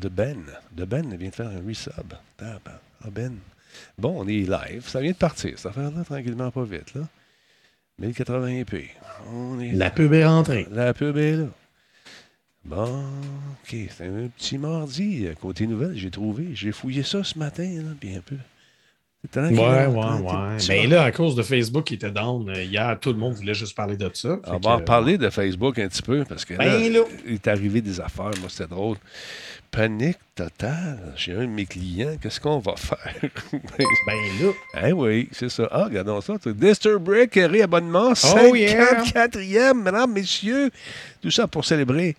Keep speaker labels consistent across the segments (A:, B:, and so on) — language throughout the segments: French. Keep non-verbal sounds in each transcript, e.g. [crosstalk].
A: de Ben. De Ben vient de faire un resub. Ah, Ben. Bon, on est live. Ça vient de partir. Ça fait là tranquillement, pas vite. là. 1080p. On est
B: La pub est rentrée.
A: La pub est là. Bon, OK. C'est un petit mardi. euh, Côté nouvelle, j'ai trouvé. J'ai fouillé ça ce matin, là, puis un peu.
B: Ouais, ouais, ouais. Mais là, à cause de Facebook qui était down, euh, hier, tout le monde voulait juste parler de ça.
A: On va en
B: que,
A: parler de Facebook un petit peu parce que là,
B: Ben là.
A: il est arrivé des affaires. Moi, c'était drôle. Panique totale. J'ai un de mes clients. Qu'est-ce qu'on va [laughs] faire?
B: Ben là.
A: Eh oui, c'est ça. Ah, regardons ça. Disturbrick, réabonnement,
B: Oh, yeah.
A: 54e, mesdames, messieurs. Tout ça pour célébrer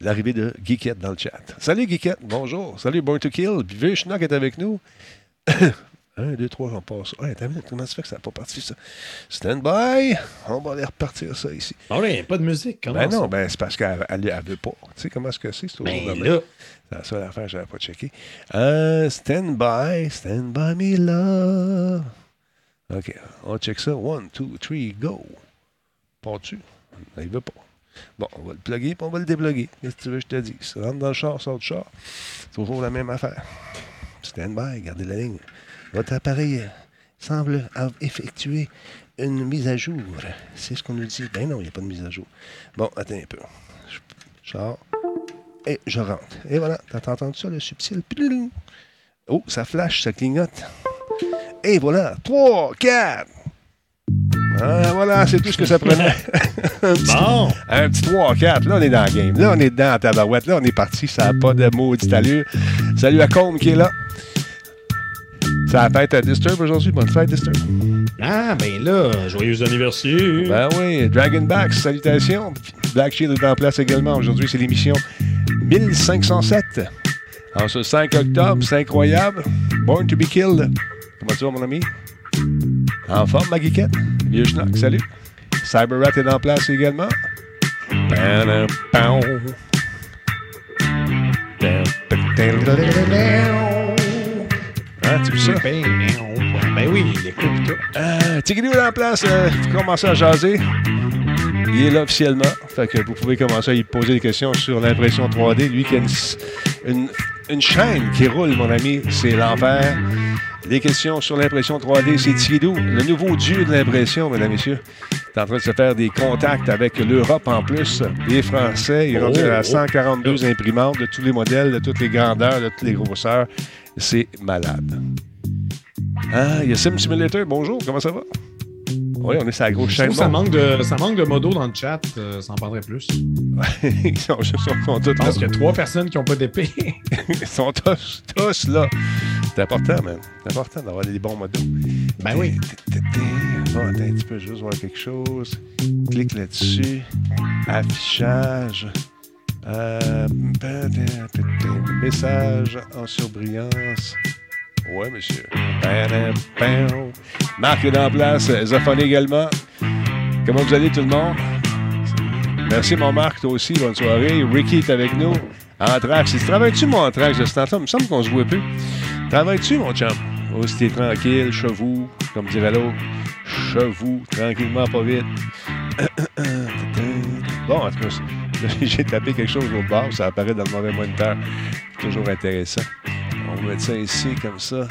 A: l'arrivée de Geekette dans le chat. Salut Geekette, bonjour. Salut Born to Kill. Puis Vishnock est avec nous. [coughs] Un, deux, trois, on passe. T'as vu, comment ça fait que ça n'a pas parti, ça? Stand by. On va aller repartir ça ici.
B: Bon, là, il n'y a pas de musique. Comment
A: Ben
B: ça?
A: non, ben c'est parce qu'elle elle, elle veut pas. Tu sais comment est-ce que c'est? C'est toujours
B: Ben là.
A: C'est la seule affaire, je n'avais pas checké. Euh, stand by, stand by me love. OK, on check ça. One, two, three, go. Pas-tu? Il veut pas. Bon, on va le plugger puis on va le dépluguer. Qu'est-ce que tu veux que je te dise? Rentre dans le char, sort du char. C'est toujours la même affaire. Stand by, gardez la ligne. Votre appareil semble avoir effectué une mise à jour. C'est ce qu'on nous dit. Ben non, il n'y a pas de mise à jour. Bon, attends un peu. Je- Char. Et je rentre. Et voilà, t'as entendu ça, le subtil? Oh, ça flash, ça clignote. Et voilà, 3, 4. Ah, voilà, c'est tout ce que ça prenait. [laughs] un, petit,
B: Bon.
A: un petit 3, 4. Là, on est dans le game. Là, on est dedans en tabarouette. Là, on est parti. Ça n'a pas de maudite allure. Salut à Combe qui est là. Ça a fête à Disturb aujourd'hui. Bonne fête, Disturb.
B: Ah, ben là, joyeux anniversaire.
A: Ben oui, Dragonback, salutations. Black Shield est en place également. Aujourd'hui, c'est l'émission 1507. En ce 5 octobre, c'est incroyable. Born to be killed. Comment tu vas, mon ami? En forme, ma geekette? Vieux schnock, salut. Cyberrat est en place également. Veux ça?
B: Ben, ben oui, il écoute tout.
A: Euh, est en place. Euh, faut commencer à jaser. Il est là officiellement. Fait que vous pouvez commencer à lui poser des questions sur l'impression 3D. Lui qui a une, une- une chaîne qui roule, mon ami, c'est l'enfer. Des questions sur l'impression 3D, c'est Tigidou, le nouveau dieu de l'impression, mesdames et messieurs. Il est en train de se faire des contacts avec l'Europe en plus. Les Français, il est rendu
B: Oh,
A: à
B: oh.
A: 142 imprimantes de tous les modèles, de toutes les grandeurs, de toutes les grosseurs. C'est malade. Ah, il y a Sim Simulator. Bonjour, comment ça va? Oui, on est sur la grosse
B: Je
A: chaîne.
B: ça manque de, ça manque de modo dans le chat. euh, ça en parlerait plus. Je [laughs]
A: ils sont, sont tous là.
B: pense qu'il y a trois personnes qui n'ont pas d'épée. [laughs]
A: Ils sont tous, tous là. C'est important, man. C'est important d'avoir des bons modos.
B: ben oui.
A: Bon, attends un petit peu, je juste voir quelque chose. Clique là-dessus. Affichage. Euh, message en surbrillance. Ouais, monsieur. Marc est en place. Zophonie également. Comment vous allez, tout le monde? Merci, mon Marc, toi aussi. Bonne soirée. Ricky est avec nous. Anthrax. Travailles-tu, mon Anthrax, de temps-là? Il me semble qu'on se voit plus. Travailles-tu, mon chum? Oh, si tranquille, chevaux, comme dirait l'autre. Chevaux, tranquillement, pas vite. [coughs] bon, en tout cas, [laughs] j'ai tapé quelque chose au bord, ça apparaît dans le mauvais moniteur. Toujours intéressant. On va mettre ça ici, comme ça.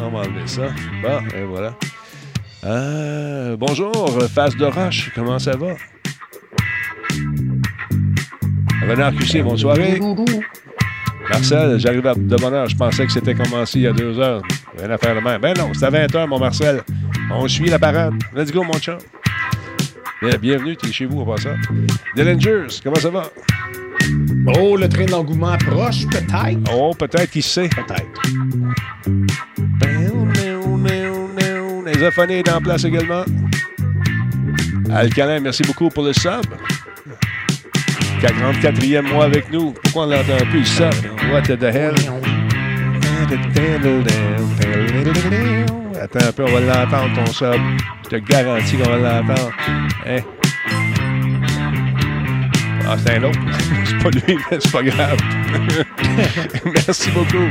A: On va enlever ça. Bon, et voilà. Euh, bonjour, face de roche, comment ça va? Renard QC, bonne soirée. Marcel, j'arrive de bonne heure. Je pensais que c'était commencé il y a deux heures. Rien à faire de même. Ben non, c'est à 20 heures, mon Marcel. On suit la parade. Let's go, mon chum. Bien, bienvenue, t'es chez vous, on va ça. Dillingers, comment ça va?
B: Oh, le train d'engouement approche, peut-être.
A: Oh, peut-être, qui sait?
B: Peut-être.
A: Les est en place également. Alcalin, merci beaucoup pour le sub. 44e mois avec nous. Pourquoi on l'entend plus, le sub? What the hell? Attends un peu, on va l'entendre, ton sub. Je te garantis qu'on va l'entendre. Hein? Ah, c'est un autre. [laughs] c'est pas lui, mais c'est pas grave. [laughs] merci beaucoup.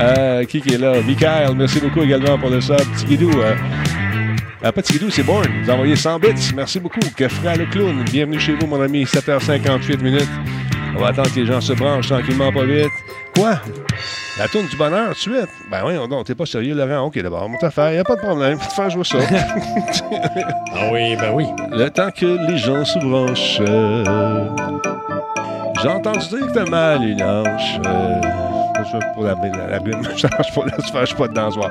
A: Euh, qui qui est là? Michael, merci beaucoup également pour le sub. Tigidou, euh, euh, pas c'est Born. Vous envoyez 100 bits. Merci beaucoup. Que fera le clown? Bienvenue chez vous, mon ami. 7h58 minutes. On va attendre que les gens se branchent tranquillement, pas vite. Quoi? La tourne du bonheur, tout de suite? Ben oui, non, t'es pas sérieux, Laurent. OK, d'abord, mon affaire, y a pas de problème. Faut te faire jouer ça. [laughs]
B: Ah oui, ben oui.
A: Le temps que les gens se branchent. J'ai entendu dire que t'as mal une hanche. Je pour la, la, la rime. Je [laughs] change pas, là, je suis pas dedans ce soir.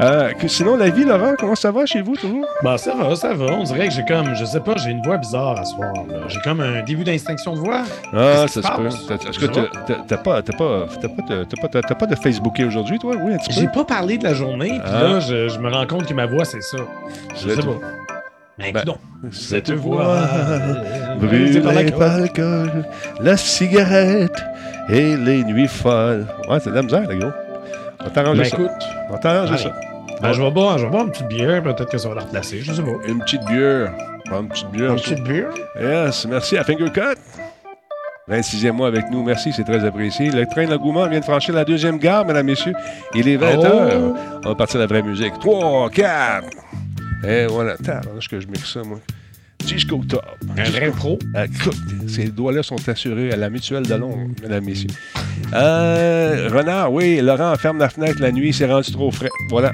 A: Euh, que- sinon, la vie, Laurent, comment ça va chez vous, toujours?
B: Ben ça va, ça va. On dirait que j'ai comme, je sais pas, j'ai une voix bizarre à ce soir. J'ai comme un début d'extinction de voix.
A: Ah, ça se peut. Est-ce que t'as pas, t'as pas, t'as pas, de- t'as pas, de Facebooké aujourd'hui, toi? Oui, un petit
B: J'ai
A: peu.
B: pas parlé de la journée, puis
A: Ah.
B: là, je, je me rends compte que ma voix, c'est ça. Je
A: Cette
B: sais pas. Ben,
A: Ben,
B: coudonc.
A: Cette voix brûlée
B: par l'alcool,
A: la cigarette et les nuits folles. Ouais, c'est de la misère, les gars. On va t'arranger
B: Ben
A: ça.
B: écoute,
A: On va t'arranger
B: allez.
A: ça.
B: ben, je vais boire, je vais boire une petite bière, peut-être que ça va la replacer, je sais pas.
A: Une petite bière. Une petite bière.
B: Une petite bière?
A: Yes, merci à Fingercut. 26e mois avec nous, merci, c'est très apprécié. Le train de l'engouement vient de franchir la deuxième gare, mesdames, messieurs. Il est 20h.
B: Oh.
A: On va partir à la vraie musique. 3, 4. Et voilà. Attends, que je mixe ça, moi. Jusqu'au top.
B: Un vrai pro.
A: Ah, Écoute, ces doigts-là sont assurés à la mutuelle de Londres, mesdames, messieurs. Euh, Renard, oui, Laurent ferme la fenêtre la nuit, c'est rendu trop frais. Voilà.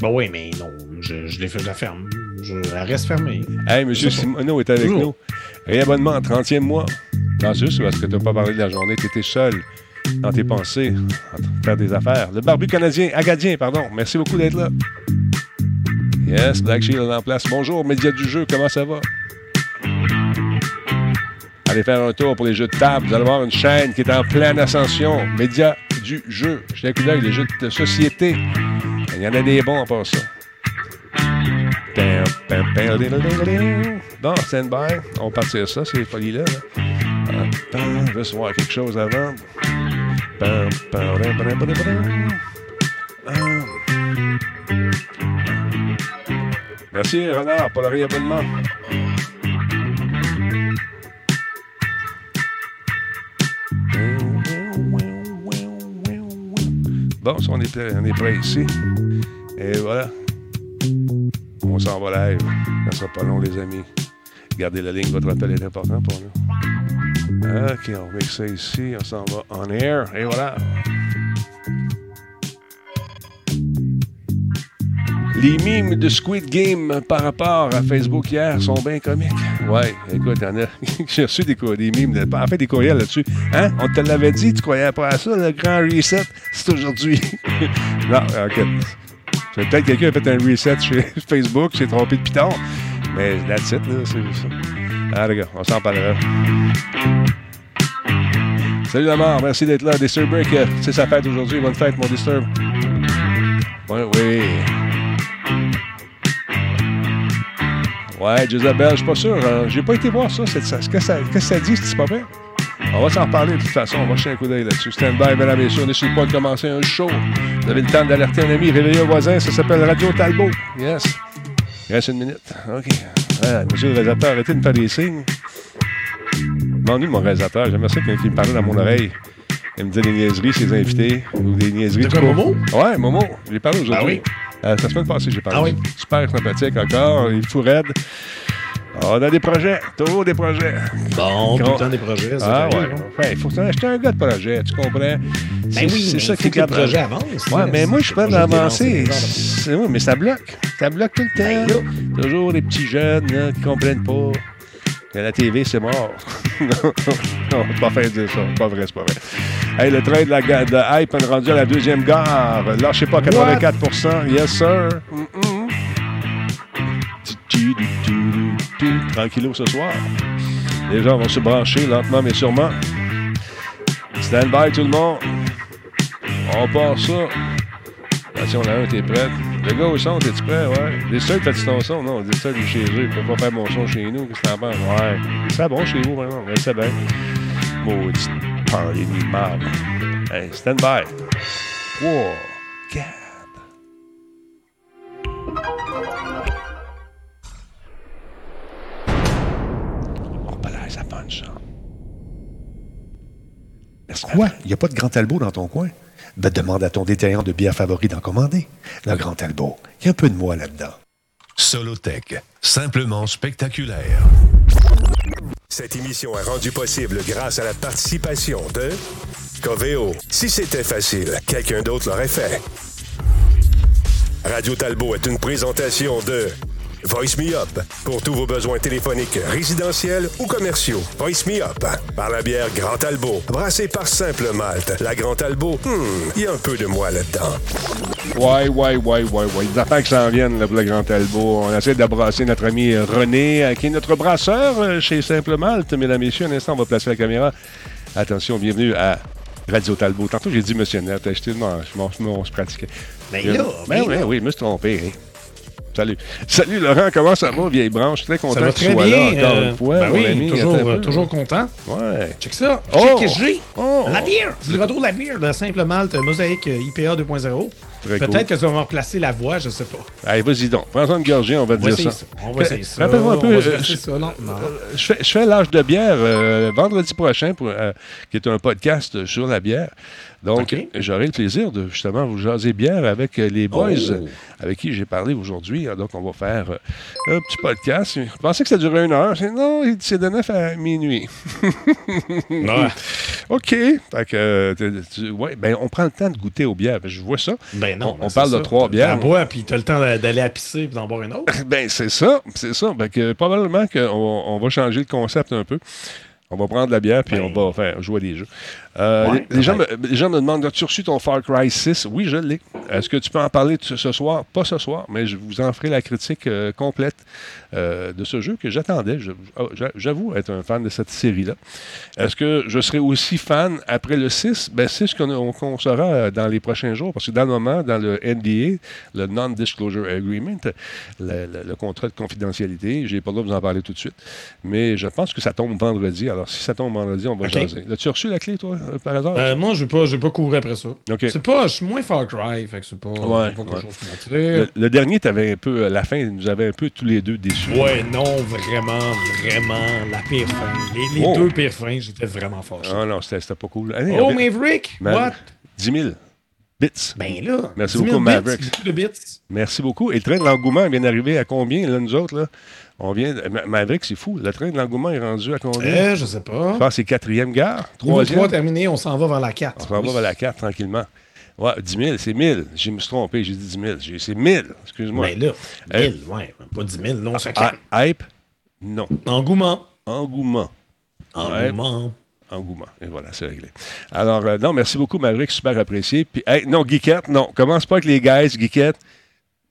B: Ben oui, mais non, je, je l'ai fait, je la ferme. Je, elle reste fermée.
A: Hey, monsieur. Simoneau est avec nous. Réabonnement, 30e mois. C'est juste parce que tu n'as pas parlé de la journée, tu étais seul dans tes pensées, en train de faire des affaires. Le barbu canadien, agadien, pardon. Merci beaucoup d'être là. Yes, Black Shield en place. Bonjour, médias du jeu, comment ça va? Allez faire un tour pour les jeux de table. Vous allez voir une chaîne qui est en pleine ascension. Médias du jeu. J'ai un coup d'œil, les jeux de société. Il y en a des bons à part ça. Bon, stand by. On va partir ça, ces folies-là. là. Je se voir quelque chose avant? Merci, Renard, pour le réabonnement. Bon, on est, prêt- on est prêt ici. Et voilà. On s'en va live. Ça sera pas long, les amis. Gardez la ligne, votre appel est important pour nous. OK, on met ça ici. On s'en va on air. Et voilà. Les mimes de Squid Game par rapport à Facebook hier sont bien comiques. Ouais, écoute, a. [laughs] J'ai reçu des, mimes, de- en fait des courriels là-dessus. Hein? On te l'avait dit, tu croyais pas à ça, le grand reset, c'est aujourd'hui. [laughs] non, ok. Peut-être quelqu'un a fait un reset chez [laughs] Facebook, s'est trompé de piton. Mais that's it, là, c'est ça. Ah, les gars, on s'en parlera. Salut la mort, merci d'être là. Disturb Break, c'est sa fête aujourd'hui. Bonne fête, mon Disturb. Ouais, oui. Ouais, Jezabel, je suis pas sûr. hein. J'ai pas été voir ça. Ce que qu'est-ce que ça dit, c'est pas vrai? On va s'en reparler de toute façon. On va jeter un coup d'œil là-dessus. Stand by, mesdames et messieurs. On est sur le point de commencer un show. Vous avez le temps d'alerter un ami, réveiller un voisin. Ça s'appelle Radio Talbot. Yes. Il reste une minute. OK. Ah, monsieur le réalisateur, arrêtez de me faire des signes? M'ennuie mon réalisateur. J'aimerais ça qu'il me parlait dans mon oreille. Il me dit des niaiseries, ses invités, ou des niaiseries.
B: De quoi. Momo?
A: Ouais, Momo. J'ai parlé aujourd'hui.
B: Ah oui?
A: Euh, la semaine passée, j'ai parlé.
B: Ah oui?
A: Super sympathique encore. Il est raide. On a des projets. Toujours des projets.
B: Bon, tout le temps des projets,
A: Ah ouais.
B: hein.
A: Enfin, il faut acheter un gars de projet, tu comprends?
B: Ben oui,
A: c'est ça qui
B: que le projet avance.
A: Ouais, mais moi, je suis pas d'avancer.
B: est
A: Oui, mais ça bloque. Ça bloque tout le
B: Ben
A: temps. Toujours des petits jeunes là, qui comprennent pas. La TV, c'est mort. [laughs] non, pas faire dire ça. Pas vrai, c'est pas vrai. Hey, le train de la de hype est rendu à la deuxième gare. Lâchez pas 84% Yes, sir. Tranquillou ce soir. Les gens vont se brancher lentement mais sûrement. Stand by tout le monde. On part ça. Attention, la 1, t'es prête? Le gars au son, t'es-tu prêt? Ouais. Des seuls, fais-tu ton son? Non, des seuls, chez eux. Je peux pas faire mon son chez nous. Qu'est-ce que t'en penses? Ouais. C'est bon chez vous, vraiment. Ouais, c'est bien. Maudit parler de marde. Hey, stand by. Wow. God. Oh, pas ça punch, ça.
C: Quoi? Il n'y a pas de Grand Talbot dans ton coin? Ben, demande à ton détaillant de bière favori d'en commander. Le Grand Talbot. Il y a un peu de moi là-dedans.
D: Solotech, simplement spectaculaire. Cette émission est rendue possible grâce à la participation de Coveo. Si c'était facile, quelqu'un d'autre l'aurait fait. Radio Talbot est une présentation de Voice Me Up pour tous vos besoins téléphoniques résidentiels ou commerciaux. Voice Me Up par la bière Grand Talbot, brassée par Simple Malte. La Grand Talbot, hmm, il y a un peu de moi là-dedans.
A: Ouais, ouais, ouais, ouais, ouais. Des affaires qui s'en viennent là, pour le Grand Talbot. On essaie d'embrasser notre ami René, euh, qui est notre brasseur euh, chez Simple Malte. Mesdames, Messieurs, un instant, on va placer la caméra. Attention, bienvenue à Radio Talbot. Tantôt, j'ai dit Monsieur Net. Je, je, je, on se pratiquait.
B: Mais là,
A: ben,
B: mais
A: oui,
B: là.
A: oui, je me suis trompé. hein. Salut. Salut Laurent, comment ça va, vieille branche? Très content
B: Ça va
A: que tu
B: très
A: sois
B: bien.
A: là encore
B: euh,
A: une fois.
B: ben oui,
A: ami.
B: toujours, euh, toujours content.
A: Ouais.
B: Check ça.
A: Oh!
B: Check que j'ai.
A: Oh!
B: La bière. C'est le retour de la bière de Simple Malte Mosaïque euh, IPA 2.0.
A: Très
B: Peut-être
A: cool.
B: que ça va me replacer la voix, je sais pas.
A: Allez, vas-y donc. Prends-en une gorgée, on va
B: On va
A: dire ça.
B: ça. On va essayer ça.
A: Rappelle-moi un peu, euh, je-
B: ça lentement.
A: Je fais, je fais l'âge de bière vendredi prochain, pour, qui est un podcast sur la bière. Donc, j'aurai le plaisir de justement vous jaser bière avec euh, les boys
B: Oh.
A: euh, avec qui j'ai parlé aujourd'hui. Donc, on va faire euh, un petit podcast. Je pensais que ça durait une heure? Non, c'est de 9 à minuit. [laughs]
B: Ouais.
A: OK. Fait que, tu- tu- ouais, ben, on prend le temps de goûter aux bières. Je vois ça.
B: Ben non.
A: On-
B: ben
A: on parle de trois bières.
B: T'en bois, puis t'as le temps d'a- d'aller à pisser puis d'en boire une autre. [laughs]
A: Ben, c'est ça, c'est ça. Que, probablement qu'on on va changer le concept un peu. On va prendre la bière puis
B: Ben.
A: on va faire jouer des jeux. Euh,
B: Ouais,
A: les, les gens me, les gens me demandent As-tu reçu ton Far Cry 6 Oui, je l'ai. Est-ce que tu peux en parler ce, soir? Pas ce soir, mais je vous en ferai la critique euh, complète euh, de ce jeu que j'attendais. Oh, j'a- J'avoue être un fan de cette série-là. Est-ce que je serai aussi fan après le 6 ben, C'est ce qu'on on- qu'on saura euh, dans les prochains jours, parce que dans le moment, dans le NDA, le Non-Disclosure Agreement, le, le- le contrat de confidentialité, j'ai pas le droit de vous en parler tout de suite, mais je pense que ça tombe vendredi. Alors, si ça tombe vendredi, on va
B: OK.
A: jaser. As-tu reçu la clé, toi, par hasard
B: Euh, moi, je vais je vais pas courir après ça. C'est pas, je suis moins Far Cry, fait que c'est pas,
A: Ouais,
B: c'est pas quelque
A: ouais.
B: chose qui m'attire.
A: Le, le dernier, t'avais un peu, la fin, nous avait un peu tous les deux déçus.
B: Ouais, non, vraiment, vraiment, la pire fin. Les, les
A: Oh.
B: deux pires fins, j'étais vraiment fâché.
A: Ah non, c'était pas cool. Allez,
B: oh, Maverick,
A: Ma-
B: what?
A: 10 000 bits.
B: Ben là,
A: Merci
B: 10 000
A: beaucoup,
B: bits,
A: Mavericks.
B: beaucoup de bits.
A: Merci beaucoup. Et le train de l'engouement vient d'arriver à combien, là, nous autres, là? On vient... Ma- Maverick, c'est fou. Le train de l'engouement est rendu à combien?
B: Euh, je sais pas.
A: Je pense que c'est quatrième gare. Troisième.
B: 3 terminé, on s'en va vers la 4.
A: On s'en va vers la 4 tranquillement. Ouais, 10 000, c'est 1000. Je me suis trompé, j'ai dit 10 000. J'ai- C'est 1000, excuse-moi.
B: Ben là,
A: Euh,
B: 1000, ouais, pas 10 000, non, ça
A: Ah,
B: calme.
A: hype? Non.
B: Engouement.
A: Engouement.
B: Engouement.
A: Engouement. Et voilà, c'est réglé. Alors, euh, non, merci beaucoup, Maverick, super apprécié. Puis, hey, non, Geekette, non, commence pas avec les guys, Geekette.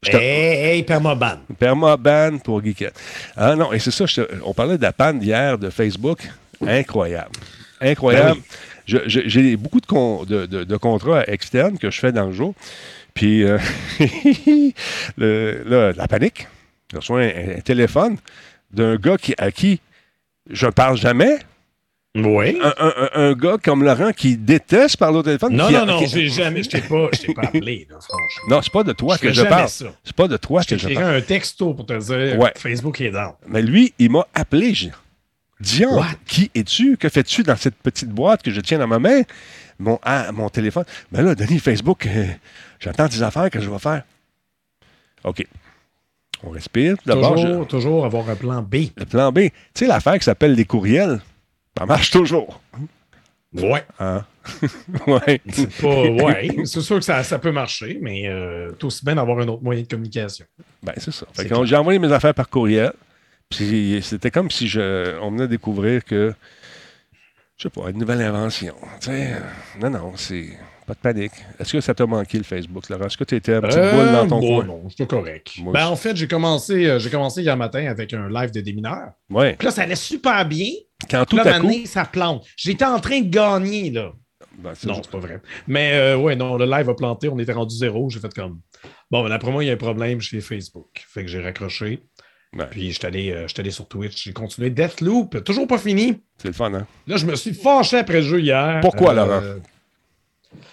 A: Te-
B: Hey, hey, permaban.
A: Perma ban pour Geekette. Ah non, et c'est ça, te- on parlait de la panne hier de Facebook. Incroyable. Incroyable.
B: Ben
A: J'ai beaucoup de, con- de- de- de contrats externes que je fais dans le jour. Puis, euh, [laughs] le- là, la panique. Je reçois un, un téléphone d'un gars qui, à qui je ne parle jamais.
B: Oui.
A: Un, un- un- un gars comme Laurent qui déteste parler au téléphone.
B: Non,
A: qui-
B: non, non,
A: qui-
B: j'ai jamais, je t'ai pas, pas appelé, là, franchement.
A: Non, c'est pas de toi
B: Je
A: que je parle. C'est pas de toi
B: Je
A: que je parle.
B: un texto pour te dire
A: Ouais.
B: que Facebook est down.
A: Mais lui, il m'a appelé. J'ai Dion,
B: What?
A: qui es-tu? Que fais-tu dans cette petite boîte que je tiens dans ma main? Mon, ah, mon téléphone. Ben là, Denis, Facebook, euh, j'entends des affaires que je vais faire. OK. On respire. D'abord, je-
B: Toujours, toujours avoir un plan B.
A: le plan B. Tu sais, l'affaire qui s'appelle les courriels, ça marche toujours.
B: Ouais.
A: Hein? [laughs] ouais.
B: C'est pas. Ouais. C'est sûr que ça, ça peut marcher, mais euh, tout aussi bien d'avoir un autre moyen de communication.
A: Ben, c'est ça. J'ai envoyé mes affaires par courriel. Puis c'était comme si je, on venait découvrir que, je sais pas, une nouvelle invention. Tu sais, euh, non, non, c'est pas de panique. Est-ce que ça t'a manqué le Facebook, Laurent? Est-ce que tu étais un petit
B: Euh,
A: boule dans ton
B: bon,
A: coin?
B: Non, correct.
A: Moi
B: Ben, en fait, j'ai commencé, euh, commencé hier matin avec un live de démineurs.
A: Oui.
B: Puis là, ça allait super bien.
A: Quand tout
B: là,
A: à coup.
B: ça plante. J'étais en train de gagner, là.
A: Ben,
B: Non, c'est pas vrai. Mais euh, ouais, non, le live a planté, on était rendu zéro. J'ai fait comme. Bon, ben, après moi, il y a un problème chez Facebook. Fait que j'ai raccroché.
A: Ouais.
B: Puis j'étais allé, euh, allé sur Twitch. J'ai continué Deathloop. Toujours pas fini.
A: C'est le fun, hein?
B: Là, je me suis fâché après le jeu hier.
A: Pourquoi,
B: Euh,
A: Laurent?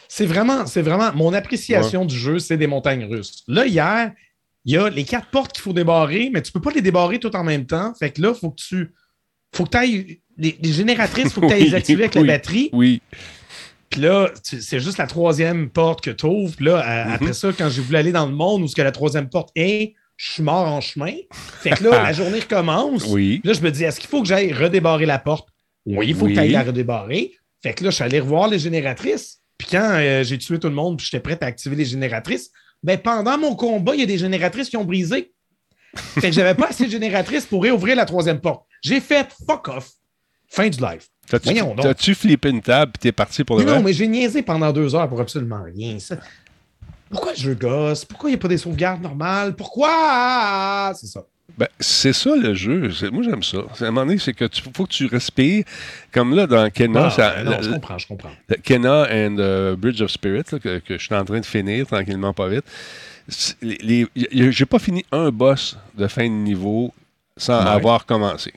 B: C'est vraiment, c'est vraiment mon appréciation du jeu, c'est des montagnes russes. Là, hier, il y a les quatre portes qu'il faut débarrer, mais tu peux pas les débarrer tout en même temps. Fait que là, faut que tu. Faut que tu ailles. Les, les génératrices, faut que tu ailles les [laughs] activer avec
A: oui.
B: la batterie.
A: Oui.
B: Puis là, c'est juste la troisième porte que tu ouvres. Puis là, à-
A: Mhm.
B: après ça, quand j'ai voulu aller dans le monde où ce que la troisième porte est, je suis mort en chemin. Fait que là, [laughs] la journée recommence.
A: Oui.
B: Puis là, je me dis, est-ce qu'il faut que j'aille redébarrer la porte? Oui, il faut
A: Oui.
B: que tu ailles la redébarrer. Fait que là, je suis allé revoir les génératrices. Puis quand euh, j'ai tué tout le monde, puis j'étais prêt à activer les génératrices, ben pendant mon combat, il y a des génératrices qui ont brisé. Fait que j'avais pas assez de génératrices pour réouvrir la troisième porte. J'ai fait fuck off. Fin du live.
A: T'as-tu flippé une table et t'es parti pour le
B: Mais non, mais j'ai niaisé pendant deux heures pour absolument rien. Ça- Pourquoi jeu gosse? Pourquoi il n'y a pas des sauvegardes normales? Pourquoi? C'est ça.
A: Ben, c'est ça le jeu. Moi, j'aime ça. À un moment donné, c'est que tu faut que tu respires. Comme là, dans Kena,
B: Ah,
A: ça-
B: non, je comprends, je comprends.
A: Kena and euh, Bridge of Spirit, là, que, que je suis en train de finir tranquillement, pas vite. J'ai pas fini un boss de fin de niveau sans
B: Ouais.
A: avoir commencé.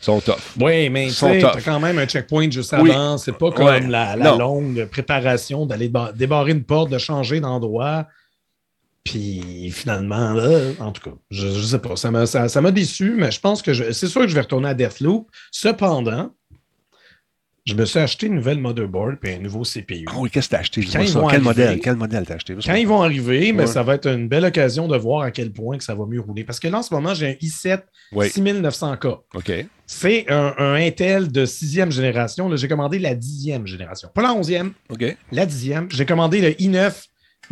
A: Ils sont tough.
B: Oui, mais tu t'as quand même un checkpoint juste
A: Oui.
B: avant. C'est pas comme
A: Ouais.
B: la, la longue préparation d'aller ba- débarrer une porte, de changer d'endroit. Puis finalement, là, en tout cas, je, je sais pas, ça m'a ça, déçu, mais je pense que je- c'est sûr que je vais retourner à Deathloop. Cependant, je me suis acheté une nouvelle motherboard et un nouveau CPU.
A: Ah oui, qu'est-ce que t'as acheté?
B: Quand
A: Dis-moi
B: ils
A: ça.
B: vont
A: Quel
B: arriver-
A: modèle? Quel modèle t'as acheté?
B: Quand ils vont arriver, mais
A: Ouais.
B: ça va être une belle occasion de voir à quel point que ça va mieux rouler. Parce que là, en ce moment, j'ai un i7
A: Oui.
B: 6900K.
A: OK.
B: C'est un, un Intel de sixième génération. J'ai commandé la dixième génération. Pas la onzième,
A: OK.
B: la dixième. J'ai commandé le i9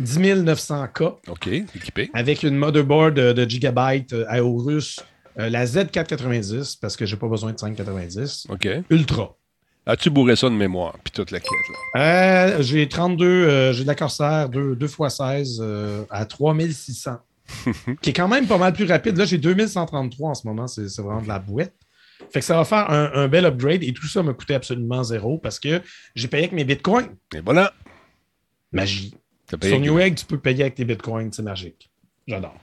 B: 10900K
A: OK. Équipé.
B: avec une motherboard de, Gigabyte euh, Aorus, euh, la Z490, parce que j'ai pas besoin de 590.
A: OK.
B: Ultra.
A: As-tu bourré ça de mémoire? Puis toute la quête, là?
B: Euh, j'ai 32, euh, j'ai de la Corsair 2, 2x16 euh, à 3600, [laughs] qui est quand même pas mal plus rapide. Là, j'ai 2133 en ce moment, c'est c'est vraiment de la bouette. Fait que ça va faire un, un bel upgrade et tout ça m'a coûté absolument zéro parce que j'ai payé avec mes bitcoins.
A: Et voilà.
B: Magie. Sur Newegg, tu peux payer avec tes bitcoins, c'est magique. J'adore.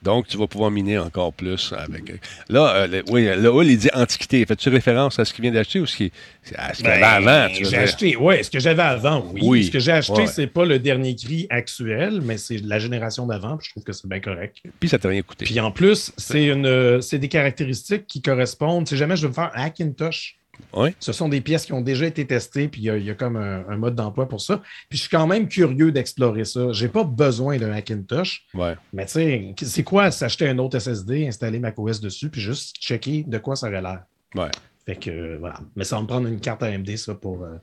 A: Donc, tu vas pouvoir miner encore plus avec. Là, euh, le, oui, le hall, il dit antiquité. Fais-tu référence à ce qu'il vient d'acheter ou ce qui, à ce qu'il y avait
B: Ben,
A: avant?
B: J'ai acheté, ouais, ce que j'avais avant, oui.
A: Oui.
B: Ce que j'ai acheté,
A: Ouais.
B: c'est pas le dernier cri actuel, mais c'est la génération d'avant, puis je trouve que c'est bien correct.
A: Puis ça t'a rien coûté.
B: Puis en plus, c'est une, euh, c'est des caractéristiques qui correspondent. Si jamais je veux me faire un Hackintosh, Ce sont des pièces qui ont déjà été testées, puis il y a, il y a comme un, un mode d'emploi pour ça. Puis je suis quand même curieux d'explorer ça. J'ai pas besoin d'un Hackintosh,
A: Ouais.
B: mais tu sais, c'est quoi s'acheter un autre SSD, installer macOS dessus, puis juste checker de quoi ça aurait l'air.
A: Ouais.
B: Fait que euh, voilà. Mais ça va me prendre une carte AMD, ça, pour euh,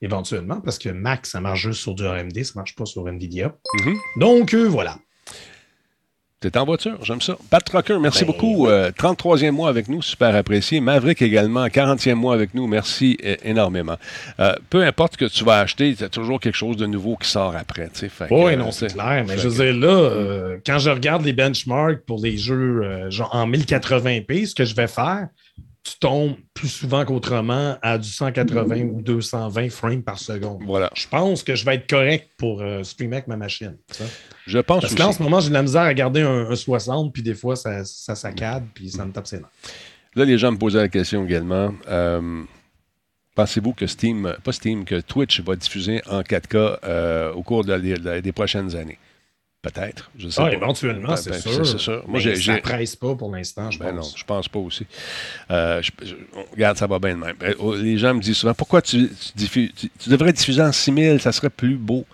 B: éventuellement, parce que Mac, ça marche juste sur du AMD, ça marche pas sur Nvidia.
A: Mhm.
B: Donc euh, voilà.
A: T'es en voiture, j'aime ça. Pat Trucker, merci
B: Ben,
A: beaucoup. Euh, 33e mois avec nous, super apprécié. Maverick également, 40e mois avec nous, merci euh, énormément. Euh, peu importe ce que tu vas acheter, tu as toujours quelque chose de nouveau qui sort après. tu sais. Fait que,
B: Oui,
A: euh,
B: non, c'est clair. Mais je veux
A: que-
B: dire, là, euh, quand je regarde les benchmarks pour les jeux euh, genre en 1080p, ce que je vais faire, tu tombes plus souvent qu'autrement à du 180 ou 220 frames par seconde.
A: Voilà.
B: Je pense que je vais être correct pour euh, streamer avec ma machine. ça.
A: Je pense
B: Parce que là, en ce moment, j'ai de la misère à garder un, un 60, puis des fois, ça, ça saccade, puis ça me tape ses nerfs.
A: Là, les gens me posaient la question également. Euh, Pensez-vous que Steam, pas Steam, que Twitch va diffuser en 4K euh, au cours de la- de la- des prochaines années? Peut-être. Je sais
B: Ah,
A: pas.
B: éventuellement,
A: Ben,
B: c'est
A: ben,
B: sûr.
A: sûr. Moi,
B: Mais ça
A: j'ai-
B: presse pas pour l'instant, je
A: Ben non,
B: pense.
A: je pense pas aussi. Euh, je- je- on- regarde, ça va bien de même. Euh, oh, Les gens me disent souvent pourquoi tu, tu diffuses- tu- tu devrais diffuser en 6000, ça serait plus beau.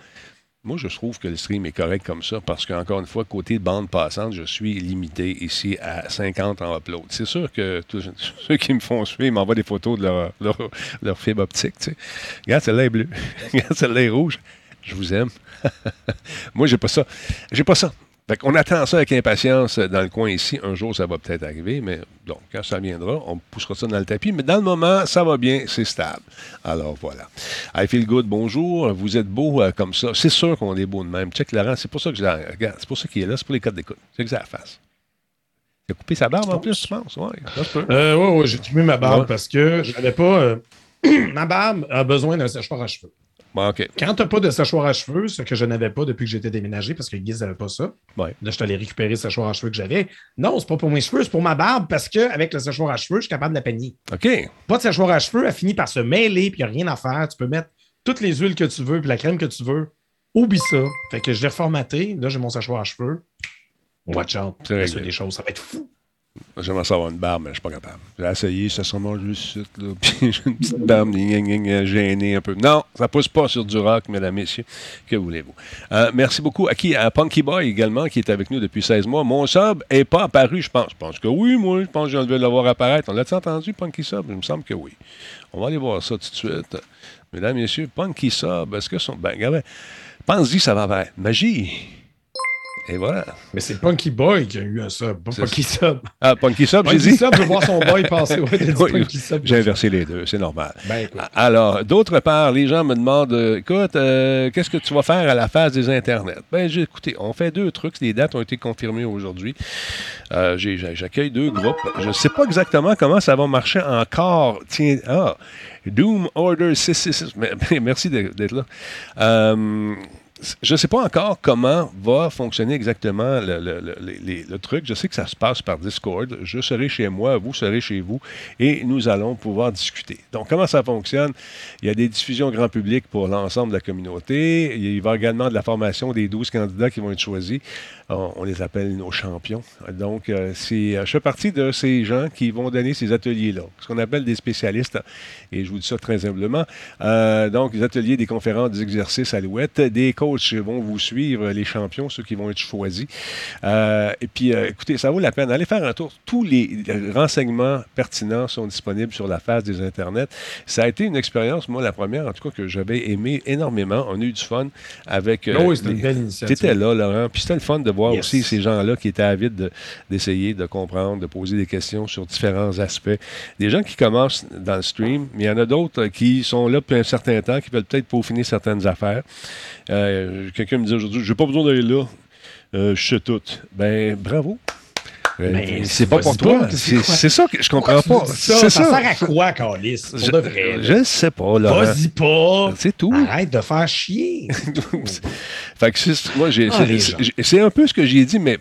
A: Moi, je trouve que le stream est correct comme ça parce qu'encore une fois, côté bande passante, je suis limité ici à 50 en upload. C'est sûr que tous [laughs] ceux qui me font suivre m'envoient des photos de leur, leur, leur fibre optique. tu sais. Regarde, celle-là est bleue. [laughs] Regarde, celle-là est rouge. Je vous aime. [laughs] Moi, j'ai pas ça. J'ai pas ça. Fait qu'on attend ça avec impatience dans le coin ici. Un jour, ça va peut-être arriver, mais donc, quand ça viendra, on poussera ça dans le tapis. Mais dans le moment, ça va bien, c'est stable. Alors voilà. I feel good, bonjour. Vous êtes beau euh, comme ça. C'est sûr qu'on est beau de même. Check Laurent, c'est pour ça que je la- regarde, c'est pour ça qu'il est là, c'est pour les codes d'écoute. C'est que ça la face. Il a coupé sa barbe en plus, tu penses? Oui.
B: Euh, ouais, ouais, j'ai coupé ma barbe
A: Ouais.
B: parce que je n'avais pas. euh, [clears throat] ma barbe a besoin d'un séchoir à cheveux.
A: Bon, OK.
B: Quand tu n'as pas de séchoir à cheveux, ce que je n'avais pas depuis que j'étais déménagé parce que Guiz n'avait pas ça.
A: Ouais.
B: Là, je suis allé récupérer le séchoir à cheveux que j'avais. Non, c'est pas pour mes cheveux, c'est pour ma barbe parce qu'avec le séchoir à cheveux, je suis capable de la peigner.
A: OK.
B: Pas de séchoir à cheveux, elle finit par se mêler, puis il n'y a rien à faire. Tu peux mettre toutes les huiles que tu veux, puis la crème que tu veux. Oublie ça. Fait que je l'ai reformaté. Là, j'ai mon séchoir à cheveux. Watch out.
A: C'est
B: des choses, ça va être fou.
A: J'aimerais savoir une barbe, mais je suis pas capable. J'ai essayé, ça se mange juste là. [laughs] Puis j'ai une petite barbe gênée un peu. Non, ça pousse pas sur du rock, mesdames, messieurs. Que voulez-vous? Euh, merci beaucoup à qui? À Punky Boy également, qui est avec nous depuis 16 mois. Mon sub est pas apparu, je pense. Je pense que oui, moi. Je pense que j'ai envie de le voir apparaître. On l'a-tu entendu, Punky Sub? Il me semble que oui. On va aller voir ça tout de suite. Mesdames, messieurs, Punky Sub, est-ce que son. Ben, regardez. Pense-y, ça va faire. Magie. Et voilà.
B: Mais c'est Punky Boy qui a eu un sub, pas Punky Sub.
A: Ah, Punky Sub, j'ai
B: Punky
A: dit.
B: Sub, je voir son boy passer. Ouais, [laughs]
A: Oui,
B: Punky.
A: J'ai inversé les deux, c'est normal.
B: Ben.
A: Alors, d'autre part, les gens me demandent euh, écoute, euh, qu'est-ce que tu vas faire à la phase des Internets? Ben, j'ai écoutez, on fait deux trucs. Les dates ont été confirmées aujourd'hui. Euh, J'accueille deux groupes. Je ne sais pas exactement comment ça va marcher encore. Tiens, ah, Doom Order 666. Mais- mais [laughs] Merci d'être d'être là. Euh, je ne sais pas encore comment va fonctionner exactement le, truc. Je sais que ça se passe par Discord. Je serai chez moi, vous serez chez vous et nous allons pouvoir discuter. Donc, comment ça fonctionne? Il y a des diffusions grand public pour l'ensemble de la communauté. Il y a également de la formation des 12 candidats qui vont être choisis. On, les appelle nos champions. Donc, euh, c'est, je fais partie de ces gens qui vont donner ces ateliers-là, ce qu'on appelle des spécialistes. Et je vous dis ça très humblement. Euh, donc, des ateliers, des conférences, des exercices alouettes. Des coachs vont vous suivre, les champions, ceux qui vont être choisis. Euh, et puis, euh, écoutez, ça vaut la peine. Allez faire un tour. Tous les renseignements pertinents sont disponibles sur la face des Internets. Ça a été une expérience, moi, la première, en tout cas, que j'avais aimé énormément. On a eu du fun avec. euh,
B: oui, c'était une
A: les-
B: belle initiative.
A: T'étais là, Laurent. Puis c'était le fun de voir
B: Yes.
A: aussi ces gens-là qui étaient avides de- d'essayer de, comprendre, de poser des questions sur différents aspects. Des gens qui commencent dans le stream, mais il y en a d'autres euh, qui sont là depuis un certain temps, qui veulent peut-être peaufiner certaines affaires. Euh, Quelqu'un me dit aujourd'hui, j'ai pas besoin d'aller là. Euh, je sais tout. Ben, bravo. Euh,
B: Mais
A: c'est pas pour toi. C'est ça que je comprends pas.
B: ça? Sert à quoi, Calis? Pour
A: Je,
B: de vrai. là?
A: je sais pas, Laurent.
B: Vas-y pas.
A: C'est tout.
B: Arrête de faire chier. [laughs]
A: fait que moi, j'ai,
B: Ah, gens.
A: c'est un peu ce que j'ai dit, mais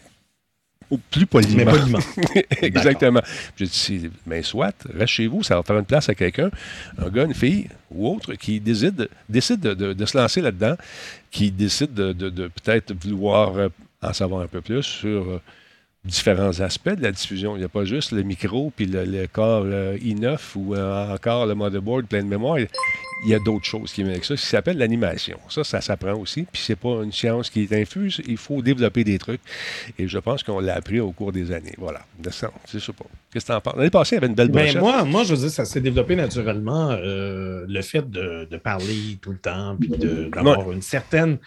A: au plus poliment.
B: Mais poliment. [laughs]
A: Exactement. J'ai dit, ben soit, reste chez vous, ça va faire une place à quelqu'un, un gars, une fille ou autre, qui décide, décide de, de- de se lancer là-dedans, qui décide de, de- de peut-être vouloir euh, en savoir un peu plus sur euh, différents aspects de la diffusion. Il n'y a pas juste le micro puis le, le corps euh, i9 ou euh, encore le motherboard plein de mémoire. Il y a d'autres choses qui viennent avec ça, ce qui s'appelle l'animation. Ça, ça s'apprend aussi. Puis c'est pas une science qui est infuse. Il faut développer des trucs. Et je pense qu'on l'a appris au cours des années. Voilà. Descends. Je sais pas. Qu'est-ce que tu en penses? L'année passée, il y avait une belle
B: Ben,
A: brochette.
B: moi, moi, je veux dire, ça s'est développé naturellement. euh, le fait de, de parler tout le temps, puis de- d'avoir une certaine.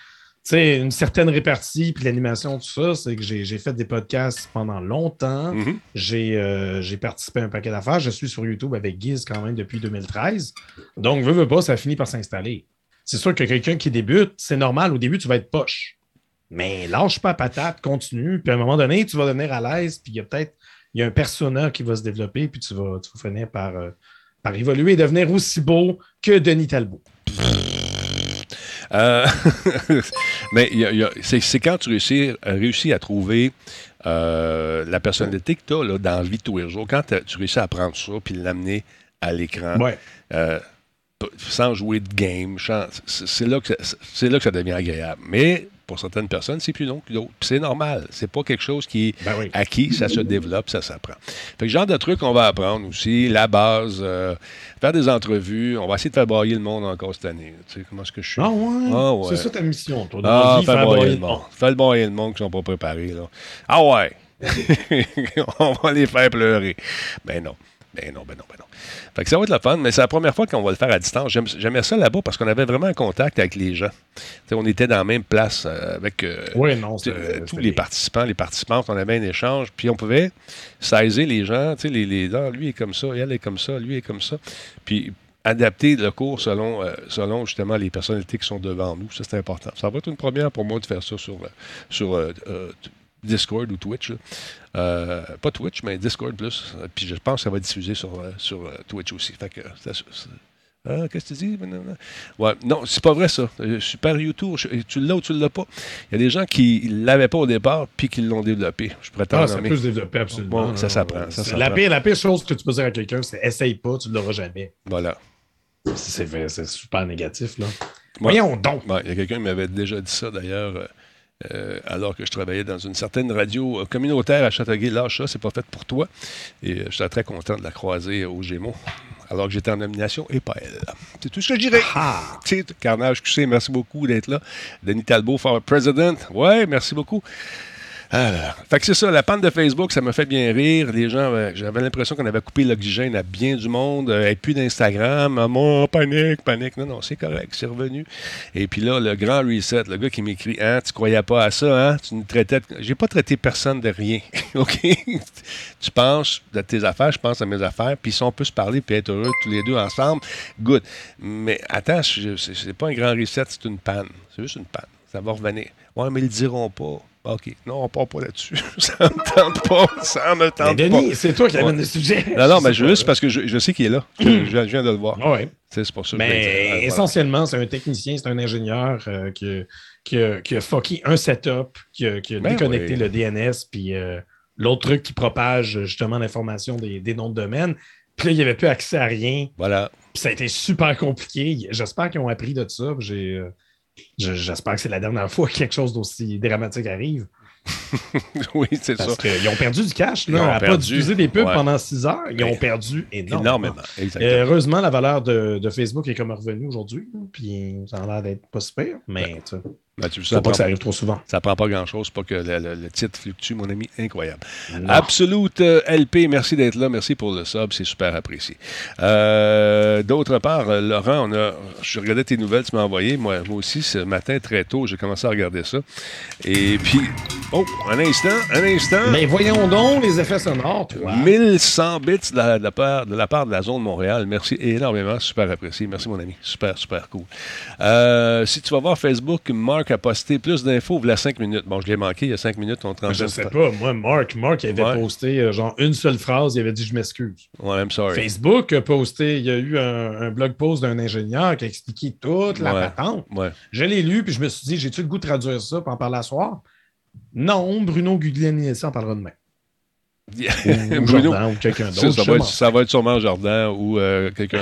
B: Sais, une certaine répartie, puis l'animation, tout ça, c'est que j'ai fait des podcasts pendant longtemps.
A: Mhm.
B: J'ai euh, j'ai participé à un paquet d'affaires. Je suis sur YouTube avec Giz quand même depuis 2013. Donc, veux, veux pas, ça finit par s'installer. C'est sûr que quelqu'un qui débute, c'est normal. Au début, tu vas être poche. Mais lâche pas patate, continue. Puis à un moment donné, tu vas devenir à l'aise. Puis il y a peut-être il y a un persona qui va se développer. Puis tu vas, tu vas finir par, euh, par évoluer et devenir aussi beau que Denis Talbot.
A: Euh, [laughs] mais c'est quand tu réussis, réussis à trouver euh, la personnalité que tu as là, dans la vie de tous les jours, quand tu réussis à prendre ça puis l'amener à l'écran,
B: Ouais.
A: euh, sans jouer de game, c'est là, que ça- c'est là que ça devient agréable. Mais pour certaines personnes, c'est plus long que d'autres. C'est normal. C'est pas quelque chose qui est
B: Ben oui.
A: acquis, ça se développe, ça s'apprend. Fait que genre de trucs qu'on va apprendre aussi, la base, euh, faire des entrevues, on va essayer de faire brailler le monde encore cette année. Tu sais, comment est-ce que je suis?
B: Ah ouais?
A: Ah ouais.
B: C'est ça ta mission, toi.
A: Ah,
B: vie,
A: faire le monde. Faire le monde qui sont pas préparés, là. Ah ouais! [laughs] [laughs] on va les faire pleurer. Ben non. Ben non, ben non, ben non. Fait que ça va être le fun, mais c'est la première fois qu'on va le faire à distance. J'aimais ça là-bas parce qu'on avait vraiment un contact avec les gens. On était dans la même place euh, avec euh,
B: Oui, non,
A: euh, tous les participants, les participantes, on avait un échange, puis on pouvait saisir les gens, tu sais, les, les ah, lui est comme ça, elle est comme ça, lui est comme ça, puis adapter le cours selon, euh, selon justement les personnalités qui sont devant nous, ça c'est important. Ça va être une première pour moi de faire ça sur, sur euh, Discord ou Twitch. Euh, pas Twitch, mais Discord plus. Puis je pense que ça va diffusé sur, euh, sur euh, Twitch aussi. Fait que ça- ça- ah, qu'est-ce que tu dis? Ouais, non, c'est pas vrai ça. Euh, Super YouTube, je- tu l'as ou tu l'as pas? Il y a des gens qui ne l'avaient pas au départ puis qui l'ont développé. Je t'en
B: Ah, ça peut se développer absolument.
A: Bon, ça s'apprend.
B: La pire, la pire chose que tu peux dire à quelqu'un, c'est essaye pas, tu ne l'auras jamais.
A: Voilà.
B: C'est super négatif. Là.
A: Ouais.
B: Voyons donc.
A: Ouais, il y a quelqu'un qui m'avait déjà dit ça d'ailleurs. Euh, alors que je travaillais dans une certaine radio euh, communautaire à Châteauguay. Lâche ça, c'est pas fait pour toi. Et euh, j'étais très content de la croiser au Gémeaux, alors que j'étais en nomination et pas elle. C'est tout ce que je dirais. Tout. Carnage QC, merci beaucoup d'être là. Denis Talbot, for President. Ouais, merci beaucoup. Ah, fait que c'est ça, la panne de Facebook, ça m'a fait bien rire. Les gens, euh, j'avais l'impression qu'on avait coupé l'oxygène à bien du monde. Euh, et plus d'Instagram. Maman, panique, panique. Non, non, c'est correct, c'est revenu. Et puis là, le grand reset, le gars qui m'écrit Hein, tu croyais pas à ça, hein? Tu nous traitais. de- J'ai pas traité personne de rien. [laughs] OK? tu penses de tes affaires, je pense à mes affaires. Puis si on peut se parler puis être heureux tous les deux ensemble, good. Mais attends, c'est pas un grand reset, c'est une panne. C'est juste une panne. Ça va revenir. Ouais, mais ils le diront pas. OK. Non, on part pas là-dessus. [laughs] ça me tente pas. Ça me
B: Mais
A: tente
B: Denis, c'est toi qui
A: Ouais.
B: amène le sujet.
A: Non, non, mais juste parce que je, je sais qu'il est là. [clears throat] je, je viens de le voir. Sais, C'est pour ça dire.
B: Mais essentiellement, c'est un technicien, c'est un ingénieur euh, qui, a- qui, a, qui a fucké un setup, qui a, qui a
A: Ben
B: déconnecté
A: oui.
B: le DNS, puis euh, l'autre truc qui propage justement l'information des, des noms de domaine. Puis là, il n'y avait plus accès à rien.
A: Voilà.
B: Puis ça a été super compliqué. J'espère qu'ils ont appris de ça. j'ai, euh, J'espère que c'est la dernière [laughs] fois que quelque chose d'aussi dramatique arrive. [laughs]
A: oui, c'est ça.
B: Parce qu'ils ont perdu du cash.
A: Ils
B: Là,
A: ont
B: à pas diffuser des pubs
A: Ouais.
B: pendant six heures. Ils ont perdu énormément.
A: Énormément.
B: Euh, heureusement, la valeur de, de Facebook est comme revenue aujourd'hui. Puis ça a l'air d'être pas super. Mais tu sais,
A: Ben, tu sais, ça
B: pas
A: prend
B: que ça arrive trop souvent.
A: Ça prend pas grand-chose pour que le, le- le titre fluctue, mon ami. Incroyable.
B: Non.
A: Absolute euh, LP, merci d'être là. Merci pour le sub, c'est super apprécié. Euh, D'autre part, euh, Laurent, on a, je regardais tes nouvelles, tu m'as envoyé. Moi, moi aussi, ce matin, très tôt, j'ai commencé à regarder ça. Et puis, oh, un instant, un instant.
B: Mais voyons donc les effets sonores, toi.
A: 1100 bits de la, de la part, de la part de la zone Montréal. Merci énormément. Super apprécié. Merci, mon ami. Super, super cool. Euh, si tu vas voir Facebook, Marc a posté plus d'infos il y a 5 minutes. Bon, je l'ai manqué il y a 5 minutes. On te
B: Je sais pas, moi, Mark, Mark avait
A: Ouais.
B: posté euh, genre une seule phrase, il avait dit je m'excuse.
A: Ouais, I'm sorry.
B: Facebook a posté, il y a eu un, un blog post d'un ingénieur qui a expliqué toute la
A: Ouais.
B: patente.
A: Ouais.
B: Je l'ai lu, puis je me suis dit, j'ai-tu le goût de traduire ça, puis en parler à soir? Non, Bruno Guglielmi en parlera demain. Ou [laughs]
A: Bruno,
B: Jordan, ou [laughs] quelqu'un
A: ça,
B: d'autre.
A: ça va être,
B: m'en
A: ça va être sûrement Jardin ou euh, quelqu'un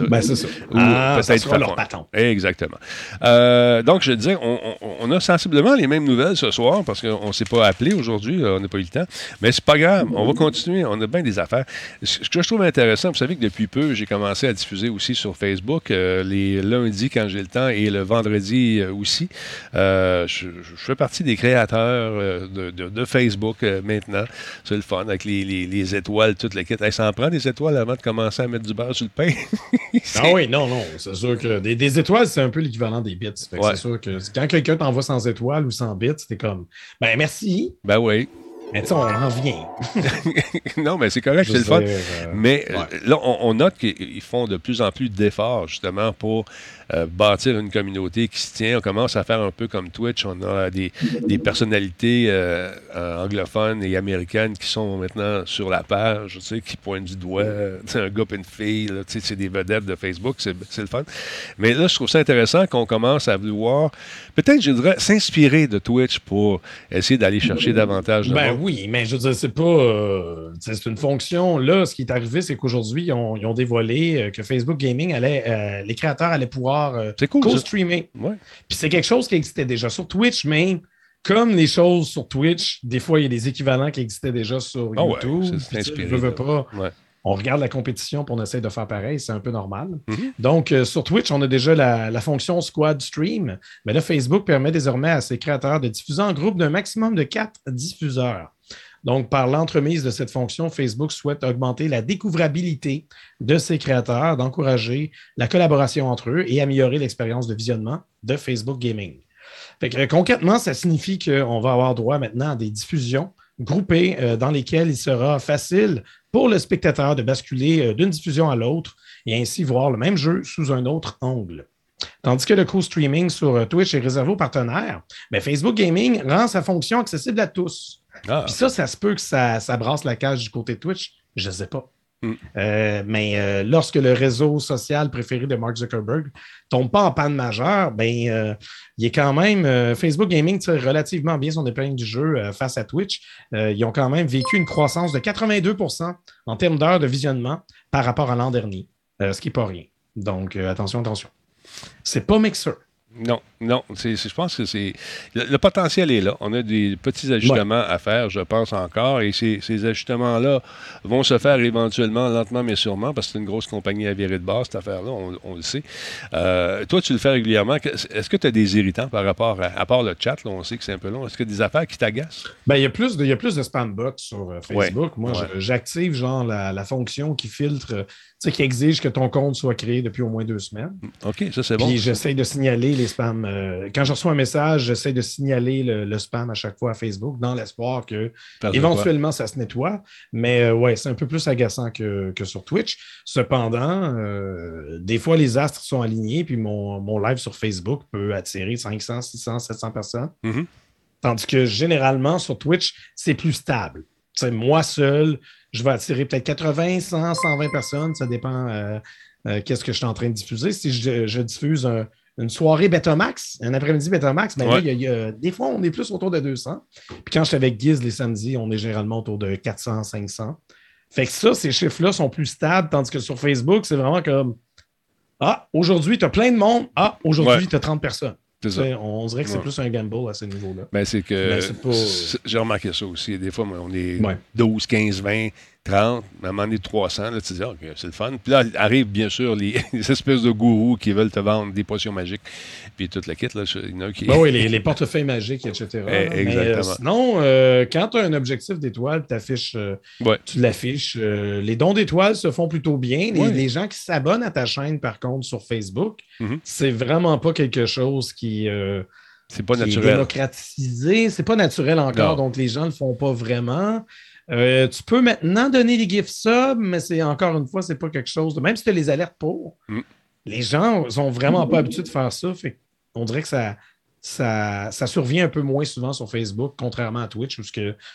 A: de-
B: Ben, c'est ça.
A: Ou
B: Ah,
A: peut-être
B: leur patente.
A: Exactement. Euh, donc, je disais, on, on- on a sensiblement les mêmes nouvelles ce soir parce qu'on ne s'est pas appelé aujourd'hui, euh, on n'a pas eu le temps. Mais c'est pas grave, on va continuer, on a bien des affaires. Ce que je trouve intéressant, vous savez que depuis peu, j'ai commencé à diffuser aussi sur Facebook euh, les lundis quand j'ai le temps et le vendredi aussi. Je, je fais partie des créateurs de, de- de Facebook maintenant. C'est le fun avec les, les- les étoiles, toutes les kits. Hey, ça en prend des étoiles avant de commencer à mettre du beurre sur le pain? [laughs]
B: Ah oui, non, non. C'est sûr que des, des étoiles, c'est un peu l'équivalent des bits.
A: Ouais.
B: C'est sûr que quand quelqu'un t'envoie sans étoiles ou sans bits, t'es comme, ben merci,
A: ben oui.
B: mais tu sais, on en vient. [laughs]
A: non, mais c'est correct, c'est le fun.
B: euh,
A: Mais euh,
B: ouais.
A: là, on, on note qu'ils font de plus en plus d'efforts justement pour euh, bâtir une communauté qui se tient. On commence à faire un peu comme Twitch. On a des, des personnalités euh, euh, anglophones et américaines qui sont maintenant sur la page, tu sais, qui pointent du doigt. [laughs] sais, un gars et une fille, là, tu sais, c'est des vedettes de Facebook, c'est c'est le fun. Mais là, je trouve ça intéressant qu'on commence à vouloir, peut-être, je dirais, s'inspirer de Twitch pour essayer d'aller chercher davantage de
B: Ben
A: monde.
B: oui, mais je veux dire, c'est pas. euh, c'est une fonction. Là, ce qui est arrivé, c'est qu'aujourd'hui, ils ont, ils ont dévoilé que Facebook Gaming allait. les créateurs allaient pouvoir euh,
A: C'est cool,
B: co-streamer.
A: Ouais.
B: Puis c'est quelque chose qui existait déjà sur Twitch, mais comme les choses sur Twitch, des fois, il y a des équivalents qui existaient déjà sur
A: ouais,
B: YouTube.
A: c'est- c'est inspiré,
B: je veux pas.
A: Ouais.
B: On regarde la compétition puis on essaie de faire pareil, c'est un peu normal.
A: Mhm.
B: Donc, euh, sur Twitch, on a déjà la, la fonction Squad Stream. Mais là, Facebook permet désormais à ses créateurs de diffuser en groupe d'un maximum de quatre diffuseurs. Donc, par l'entremise de cette fonction, Facebook souhaite augmenter la découvrabilité de ses créateurs, d'encourager la collaboration entre eux et améliorer l'expérience de visionnement de Facebook Gaming. Euh, concrètement, ça signifie qu'on va avoir droit maintenant à des diffusions groupées euh, dans lesquelles il sera facile pour le spectateur de basculer euh, d'une diffusion à l'autre et ainsi voir le même jeu sous un autre angle. Tandis que le co-streaming sur Twitch est réservé aux partenaires, mais Facebook Gaming rend sa fonction accessible à tous.
A: Ah,
B: Puis ça, ça se peut que ça, ça brasse la cage du côté de Twitch. Je ne sais pas.
A: Mm.
B: Euh, mais euh, lorsque le réseau social préféré de Mark Zuckerberg tombe pas en panne majeure, ben, euh, il est quand même. Facebook Gaming tire relativement bien son épingle du jeu face à Twitch. Ils ont quand même vécu une croissance de 82% en termes d'heures de visionnement par rapport à l'an dernier, ce qui n'est pas rien. Donc, attention, attention. C'est pas Mixer.
A: Non, non. je pense que c'est. Le, le potentiel est là. On a des petits ajustements à faire, je pense encore. Et ces, ces ajustements-là vont se faire éventuellement, lentement mais sûrement, parce que c'est une grosse compagnie à virer de base, cette affaire-là, on, on le sait. Euh, toi, tu le fais régulièrement. Est-ce que tu as des irritants par rapport à, à part le chat, là, on sait que c'est un peu long. Est-ce que des affaires qui t'agacent?
B: Ben, il y a plus de, il y a plus de spam bots sur euh, Facebook. Moi,
A: Ouais.
B: j'active genre la, la fonction qui filtre, qui exige que ton compte soit créé depuis au moins deux semaines.
A: OK, ça, c'est bon.
B: Puis j'essaie de signaler les spams. euh, quand je reçois un message, j'essaie de signaler le, le spam à chaque fois à Facebook dans l'espoir que éventuellement ça se nettoie. Mais euh, ouais, c'est un peu plus agaçant que, que sur Twitch. Cependant, euh, des fois, les astres sont alignés, puis mon, mon live sur Facebook peut attirer 500, 600, 700 personnes.
A: Mhm.
B: Tandis que généralement, sur Twitch, c'est plus stable. Tu sais, moi seul, je vais attirer peut-être 80, 100, 120 personnes. Ça dépend euh, euh, qu'est-ce que je suis en train de diffuser. Si je, je diffuse un- une soirée Betamax, un après-midi Betamax, ben là,
A: Ouais.
B: y a- y a- des fois, on est plus autour de 200. Puis quand je suis avec Giz les samedis, on est généralement autour de 400, 500. Fait que ça, ces chiffres-là sont plus stables, tandis que sur Facebook, c'est vraiment comme Ah, aujourd'hui, tu as plein de monde. Ah, aujourd'hui,
A: Ouais.
B: tu as 30 personnes.
A: Ça.
B: sais, On dirait que c'est
A: Ouais.
B: plus un gamble à ce niveau-là.
A: Ben, c'est que
B: Ben, c'est pas-
A: j'ai remarqué ça aussi. Des fois, on est
B: Ouais.
A: 12, 15, 20, 30, mais à un moment donné, 300. Là, tu dis, OK, c'est le fun. Puis là, arrivent bien sûr les, [laughs] les espèces de gourous qui veulent te vendre des potions magiques. Puis toute la kit, là, il y en a qui.
B: Ben oui, [laughs] les, les portefeuilles magiques, etc.
A: Eh,
B: Mais, euh,
A: exactement.
B: sinon, euh, quand tu as un objectif d'étoile, euh,
A: Ouais.
B: tu l'affiches. les dons d'étoiles se font plutôt bien. Les,
A: Ouais.
B: les gens qui s'abonnent à ta chaîne, par contre, sur Facebook,
A: Mhm.
B: c'est vraiment pas quelque chose qui,
A: c'est pas
B: qui
A: naturel.
B: démocratisé. C'est pas naturel encore,
A: Non.
B: donc les gens le font pas vraiment. Euh, tu peux maintenant donner des gift subs, mais c'est encore une fois, c'est pas quelque chose de. Même si tu as les alertes pour,
A: Mm.
B: les gens sont vraiment pas habitués de faire ça. Fait on dirait que ça, ça, ça survient un peu moins souvent sur Facebook, contrairement à Twitch, où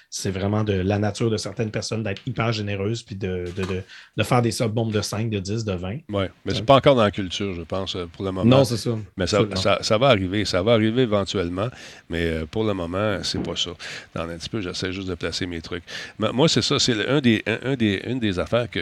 B: c'est vraiment de la nature de certaines personnes d'être hyper généreuses puis de, de, de- de faire des sub-bombes de 5, de 10, de 20.
A: Ouais. Mais c'est pas encore dans la culture, je pense, euh, pour le moment.
B: Non, c'est ça.
A: Mais ça, ça, ça va arriver, ça va arriver éventuellement, mais euh, pour le moment, c'est pas ça. Dans un petit peu, j'essaie juste de placer mes trucs. Mais moi, c'est ça, c'est un des, un, un des, une des affaires que,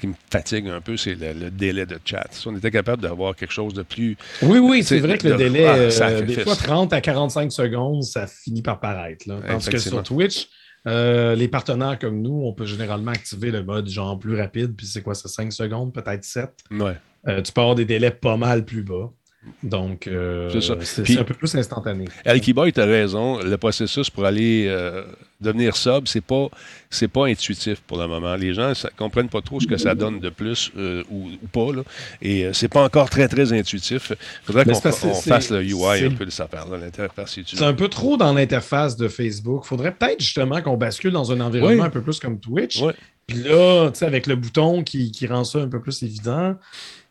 A: qui me fatigue un peu, c'est le, le délai de chat. Si on était capable d'avoir quelque chose de plus...
B: Oui, oui, c'est vrai que le
A: de-
B: délai,
A: ah,
B: euh, des fois 30 à 45 secondes, ça finit par paraître. Là. Tandis que sur Twitch, euh, les partenaires comme nous, on peut généralement activer le mode genre plus rapide, puis c'est quoi, c'est 5 secondes, peut-être 7.
A: Ouais.
B: Euh, tu peux avoir des délais pas mal plus bas. Donc, euh,
A: C'est
B: un peu plus instantané.
A: Alkiboy, tu as raison. Le processus pour aller euh, devenir sub, c'est pas c'est pas intuitif pour le moment. Les gens ne comprennent pas trop ce que ça donne de plus euh, ou, ou pas. Là. Et c'est pas encore très, très intuitif. Il faudrait
B: Mais
A: qu'on fasse le UI un peu de sa part, l'interface.
B: C'est un peu trop dans l'interface de Facebook. faudrait peut-être justement qu'on bascule dans un environnement
A: Oui.
B: un peu plus comme Twitch.
A: Ouais.
B: Puis là, tu sais, avec le bouton qui, qui rend ça un peu plus évident,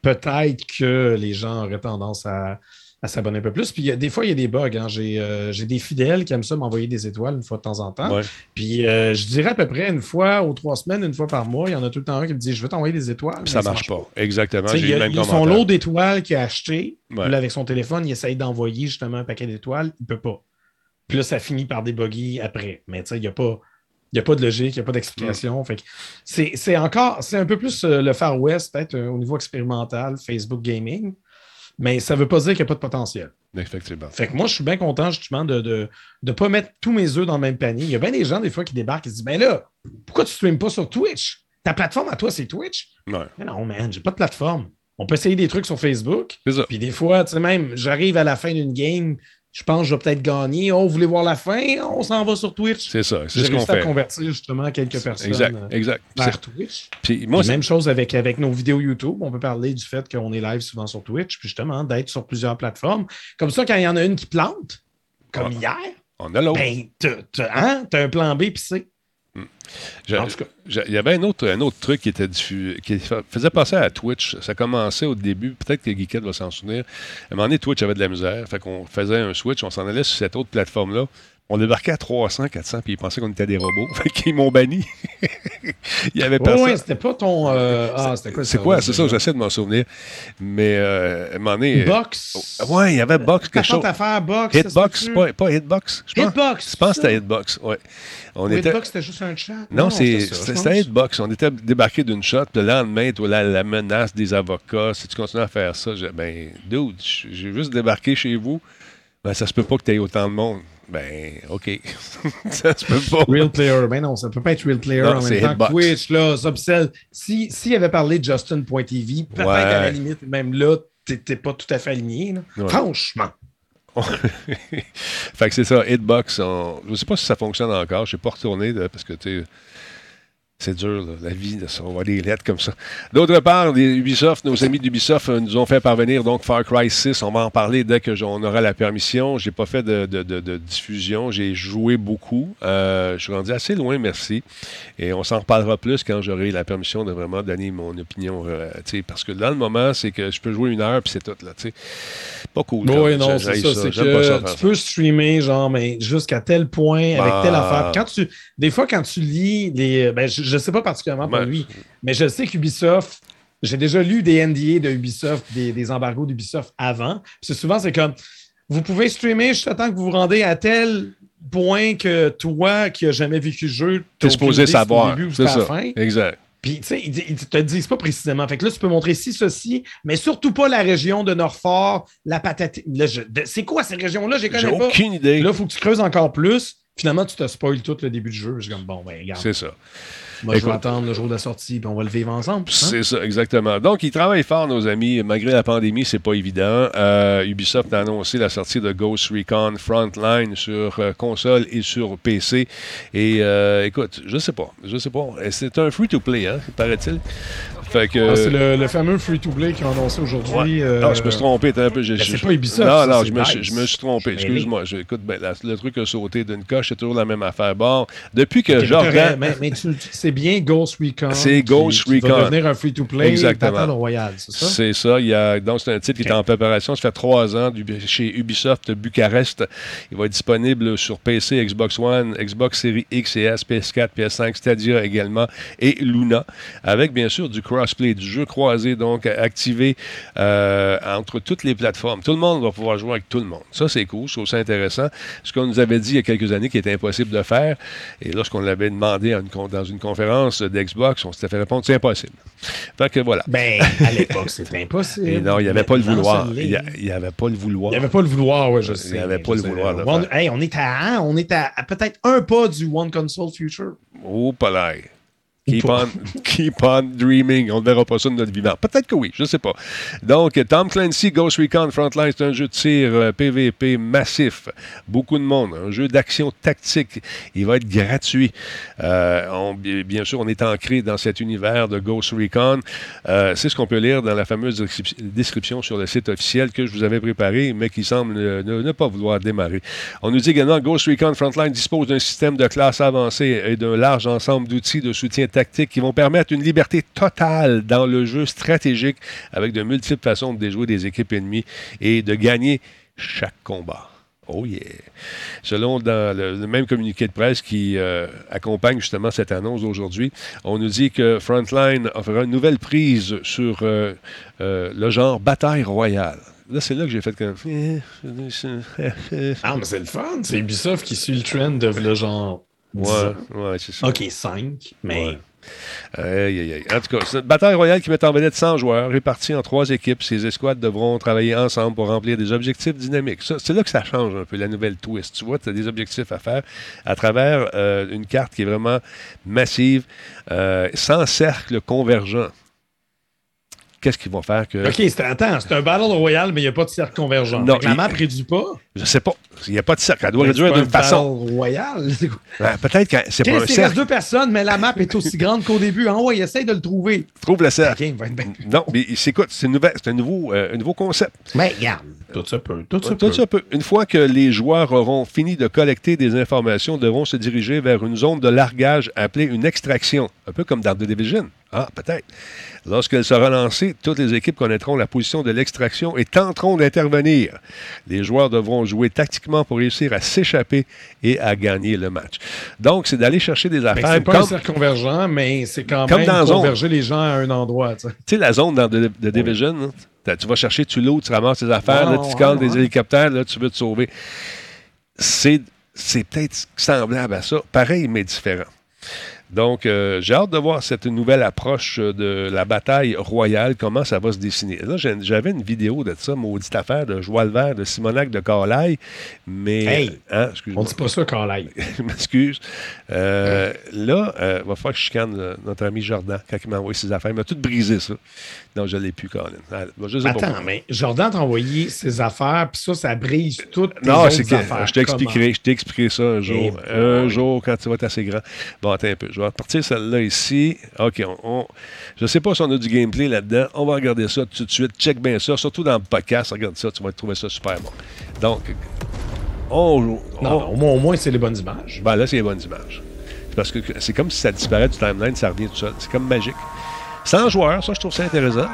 B: peut-être que les gens auraient tendance à, à s'abonner un peu plus. Puis il y a- des fois, il y a des bugs. hein. J'ai euh, j'ai des fidèles qui aiment ça m'envoyer des étoiles une fois de temps en temps.
A: Ouais.
B: Puis euh, je dirais à peu près une fois aux trois semaines, une fois par mois, il y en a tout le temps un qui me dit Je veux t'envoyer des étoiles.
A: Ça
B: Mais
A: marche pas. Exactement.
B: Tu sais,
A: J'ai eu le même
B: son lot d'étoiles qu'il a acheté.
A: Ouais.
B: Là, avec son téléphone, il essaye d'envoyer justement un paquet d'étoiles. Il ne peut pas. Puis là, ça finit par débugger après. Mais tu sais, il n'y a pas. Il n'y a pas de logique, il n'y a pas d'explication. Que c'est encore, c'est un peu plus euh, le Far West, peut-être euh, au niveau expérimental, Facebook Gaming, mais ça ne veut pas dire qu'il n'y a pas de potentiel.
A: Effectivement.
B: Fait que moi, je suis bien content justement de ne de, de pas mettre tous mes œufs dans le même panier. Il y a bien des gens, des fois, qui débarquent et se disent Ben là, pourquoi tu ne streames pas sur Twitch? Ta plateforme à toi, c'est Twitch
A: Ouais.
B: Mais non, man, j'ai pas de plateforme. On peut essayer des trucs sur Facebook. Puis des fois, tu sais, même, j'arrive à la fin d'une game, je pense que je vais peut-être gagner. Oh, vous voulez voir la fin? On s'en va sur Twitch.
A: C'est ça. C'est ce qu'on
B: réussi à
A: fait.
B: convertir justement quelques personnes
A: Exact.
B: euh,
A: Exact.
B: vers Twitch.
A: Puis moi,
B: même chose avec, avec nos vidéos YouTube. On peut parler du fait qu'on est live souvent sur Twitch, puis justement d'être sur plusieurs plateformes. Comme ça, quand il y en a une qui plante, comme
A: Ah.
B: hier,
A: on a l'autre.
B: ben, t'as hein, t'as un plan B puis C.
A: Il y avait un autre, un autre truc qui était diffus- qui fa- faisait passer à Twitch. Ça commençait au début, peut-être que Geekette va s'en souvenir. À un moment donné, Twitch avait de la misère. Fait qu'on faisait un switch, on s'en allait sur cette autre plateforme-là. On débarquait à 300, 400, puis ils pensaient qu'on était des robots. [laughs] Fait qu'ils m'ont banni. [laughs] Il y avait personne.
B: ouais, c'était pas ton. euh, Ah, c'était quoi
A: c'est quoi? C'est ça, j'essaie de m'en souvenir. Mais euh, à un moment donné. euh,
B: Box?
A: Ouais, il y avait Box, quelque chose.
B: à faire Box.
A: Hitbox, pas, pas Hitbox. Je pense,
B: Hitbox.
A: je pense que c'était Hitbox, ouais. On
B: Ou
A: était...
B: Hitbox, c'était juste un chat?
A: Non, c'est-
B: c'était.
A: Hitbox. On était débarqué d'une shot. puis Le lendemain, toi, la, la menace des avocats, si tu continues à faire ça, j'ai ben, dude, j'ai juste débarqué chez vous. Ben, ça se peut pas que tu aies autant de monde. Ben, OK. [laughs] ça se peut pas.
B: Real player. Ben non, ça peut pas être real player
A: Non,
B: en même temps. Que Twitch, là, Subcell. Si, s'il avait parlé de Justin.tv, peut-être
A: Ouais.
B: à la limite, même là, t'étais pas tout à fait aligné.
A: Ouais.
B: Franchement. [laughs]
A: fait que c'est ça, Hitbox. on- Je sais pas si ça fonctionne encore. Je ne suis pas retourné parce que tu sais, c'est dur, là, la vie, ça. on voit des lettres comme ça. D'autre part, les Ubisoft, nos amis d'Ubisoft euh, nous ont fait parvenir donc Far Cry 6. On va en parler dès que j'en aura la permission. J'ai pas fait de, de- de- de diffusion. J'ai joué beaucoup. Euh, je suis rendu assez loin, merci. Et on s'en reparlera plus quand j'aurai la permission de vraiment donner mon opinion. euh, parce que dans le moment, c'est que je peux jouer une heure puis c'est tout. Là, pas cool.
B: Oui, non, c'est ça. C'est
A: ça
B: que
A: faire
B: tu
A: ça.
B: peux streamer, genre, mais jusqu'à tel point, avec
A: Bah.
B: telle affaire. Quand tu, des fois, quand tu lis les. Ben, je ne sais pas particulièrement pour lui, mais je sais qu'Ubisoft. J'ai déjà lu des NDA de Ubisoft, des, des embargos d'Ubisoft avant. Puis c'est souvent, c'est comme vous pouvez streamer jusqu'à temps que vous vous rendez à tel point que toi, qui n'as jamais vécu le jeu,
A: T'es
B: t'as
A: supposé savoir. C'est
B: c'est à la
A: ça.
B: fin.
A: Exact.
B: Puis, tu sais, ils, ils te disent pas précisément. Fait que là, tu peux montrer ci, ceci, mais surtout pas la région de Norfort, la patate. Je- C'est quoi ces régions-là? Je les
A: J'ai aucune idée.
B: Là, il faut que tu creuses encore plus. Finalement, tu te spoil tout le début du jeu. Je suis comme, bon, ben, regarde.
A: C'est ça.
B: Moi, je vais attendre le jour de la sortie, puis on va le vivre ensemble. hein?
A: C'est ça, exactement. Donc, ils travaillent fort, nos amis. Malgré la pandémie, c'est pas évident. Euh, Ubisoft a annoncé la sortie de Ghost Recon Frontline sur euh, console et sur PC. Et euh, écoute, je sais pas. Je sais pas. C'est un free-to-play, hein, paraît-il. Fait que.
B: Ah, c'est le, le fameux free-to-play qu'ils ont annoncé aujourd'hui. euh,
A: Ah, je me suis trompé. un peu, j'ai-
B: Ben, c'est
A: j'ai-
B: pas Ubisoft,
A: Non,
B: ça,
A: non,
B: c'est
A: je me, suis- je me suis trompé.
B: Je mêlé.
A: Excuse-moi. Je- Écoute, ben, la- le truc a sauté d'une coche. C'est toujours la même affaire. Bon, depuis que
B: Ok, mais
A: Jordan.
B: Mais, mais tu- tu- c'est bien Ghost Recon.
A: C'est
B: qui-
A: Ghost
B: qui Va
A: Recon.
B: devenir un free-to-play
A: Exactement.
B: Battle Royale, c'est ça?
A: C'est ça. Il y a, donc, c'est un titre qui est en préparation. Ça fait trois ans chez Ubisoft Bucarest. Il va être disponible sur PC, Xbox One, Xbox Series X et S, PS4, PS5, Stadia également et Luna. Avec, bien sûr, du crossplay, du jeu croisé, donc activé euh, entre toutes les plateformes. Tout le monde va pouvoir jouer avec tout le monde. Ça, c'est cool. Je trouve ça intéressant. Ce qu'on nous avait dit il y a quelques années qui était impossible de faire. Et lorsqu'on l'avait demandé à une con- dans une conférence d'Xbox, on s'était fait répondre c'est impossible. Fait que voilà.
B: Ben, à l'époque, c'était [laughs] impossible.
A: Et non, il n'y avait pas le vouloir. Il n'y avait pas le vouloir.
B: Il n'y avait pas le vouloir, oui, je sais.
A: Il n'y avait pas le
B: sais.
A: vouloir
B: One- hey, on est à, hein, on est à, à peut-être un pas du One Console Future.
A: Oh, pas l'air. Keep on, [laughs] keep on dreaming. On ne verra pas ça de notre vivant. Peut-être que oui, je ne sais pas. Donc, Tom Clancy, Ghost Recon Frontline, c'est un jeu de tir euh, PVP massif. Beaucoup de monde. Un jeu d'action tactique. Il va être gratuit. Euh, on- bien sûr, on est ancré dans cet univers de Ghost Recon. Euh, c'est ce qu'on peut lire dans la fameuse descrip- description sur le site officiel que je vous avais préparé, mais qui semble ne, pas vouloir démarrer. On nous dit également Ghost Recon Frontline dispose d'un système de classe avancé et d'un large ensemble d'outils de soutien tactique qui vont permettre une liberté totale dans le jeu stratégique avec de multiples façons de déjouer des équipes ennemies et de gagner chaque combat. Oh yeah! Selon dans le, le même communiqué de presse qui euh, accompagne justement cette annonce d'aujourd'hui, on nous dit que Frontline offrira une nouvelle prise sur euh, euh, le genre bataille royale. Là, c'est là que j'ai fait comme.
B: Ah, mais c'est le fun. C'est Ubisoft qui suit le trend de le genre. 10
A: Ouais, ouais, c'est ça.
B: Ok, 5, mais.
A: Ouais. En tout cas, c'est une bataille royale qui met en vedette 100 joueurs répartis en trois équipes. Ces escouades devront travailler ensemble pour remplir des objectifs dynamiques. C'est là que ça change un peu, la nouvelle twist. Tu vois, tu as des objectifs à faire à travers euh, une carte qui est vraiment massive, euh, sans cercle convergent. Qu'est-ce qu'ils vont faire que.
B: Ok, c'est, attends, c'est un Battle Royale, mais il n'y a pas de cercle convergent.
A: Non,
B: la
A: il-
B: map réduit pas.
A: Je sais pas. Il n'y a pas de cercle. Elle doit réduire d'une
B: un
A: façon.
B: Battle Royale.
A: Ouais, [laughs] Peut-être que c'est pas un
B: Qu'est-ce qu'il reste
A: cercle.
B: deux personnes, mais la map est aussi grande qu'au début. Ah ouais, essaye de le trouver.
A: Trouve le cercle.
B: Ok, il va être bien.
A: Non, mais c'est écoute, c'est une nouvelle- c'est un nouveau, euh, un nouveau concept.
B: Mais regarde. Tout ça peut. Tout ça
A: Tout
B: peut.
A: ça peut. Une fois que les joueurs auront fini de collecter des informations, devront se diriger vers une zone de largage appelée une extraction, un peu comme dans The Division. Ah, peut-être. Lorsqu'elle sera lancée, toutes les équipes connaîtront la position de l'extraction et tenteront d'intervenir. Les joueurs devront jouer tactiquement pour réussir à s'échapper et à gagner le match. Donc, c'est d'aller chercher des affaires.
B: c'est pas
A: comme-
B: un cercle convergent, mais c'est quand
A: Comme
B: même
A: dans Zone.
B: converger les gens à un endroit. tu sais.
A: La zone dans de, de Division, t'as- tu vas chercher, tu loads, tu ramasses tes affaires, là, tu calmes des hélicoptères, là, tu veux te sauver. C'est, c'est peut-être semblable à ça, pareil, mais différent. Donc, euh, j'ai hâte de voir cette nouvelle approche euh, de la bataille royale, comment ça va se dessiner. Là, j'avais une vidéo de ça, maudite affaire de Joie Vert de Simonac de Carlaille, mais...
B: Hey!
A: hein,
B: On dit pas ça live. [laughs]
A: je m'excuse. Euh, là, il va falloir que je chicane notre ami Jordan quand il m'a envoyé ses affaires. Il m'a tout brisé, ça. Non, je ne l'ai plus, Colin. Je
B: Attends,
A: pourquoi.
B: mais Jordan t'a envoyé ses affaires, puis ça, ça brise toutes tes
A: Non,
B: autres
A: c'est que
B: affaires.
A: je t'expliquerai, je t'expliquerai ça un jour.
B: Eh
A: un jour, quand tu vas être assez grand. Bon, attends un peu. Je vais repartir celle-là ici. OK, on, on- je ne sais pas si on a du gameplay là-dedans. On va regarder ça tout de suite. Check bien ça. Surtout dans le podcast. Regarde ça, tu vas trouver ça super bon. Donc, on...
B: Non,
A: on-
B: non, au moins, au moins c'est les bonnes images.
A: Ben là, c'est les bonnes images. C'est Parce que c'est comme si ça disparaît du timeline, ça revient tout seul. C'est comme magique. 100 joueurs, ça, je trouve ça intéressant.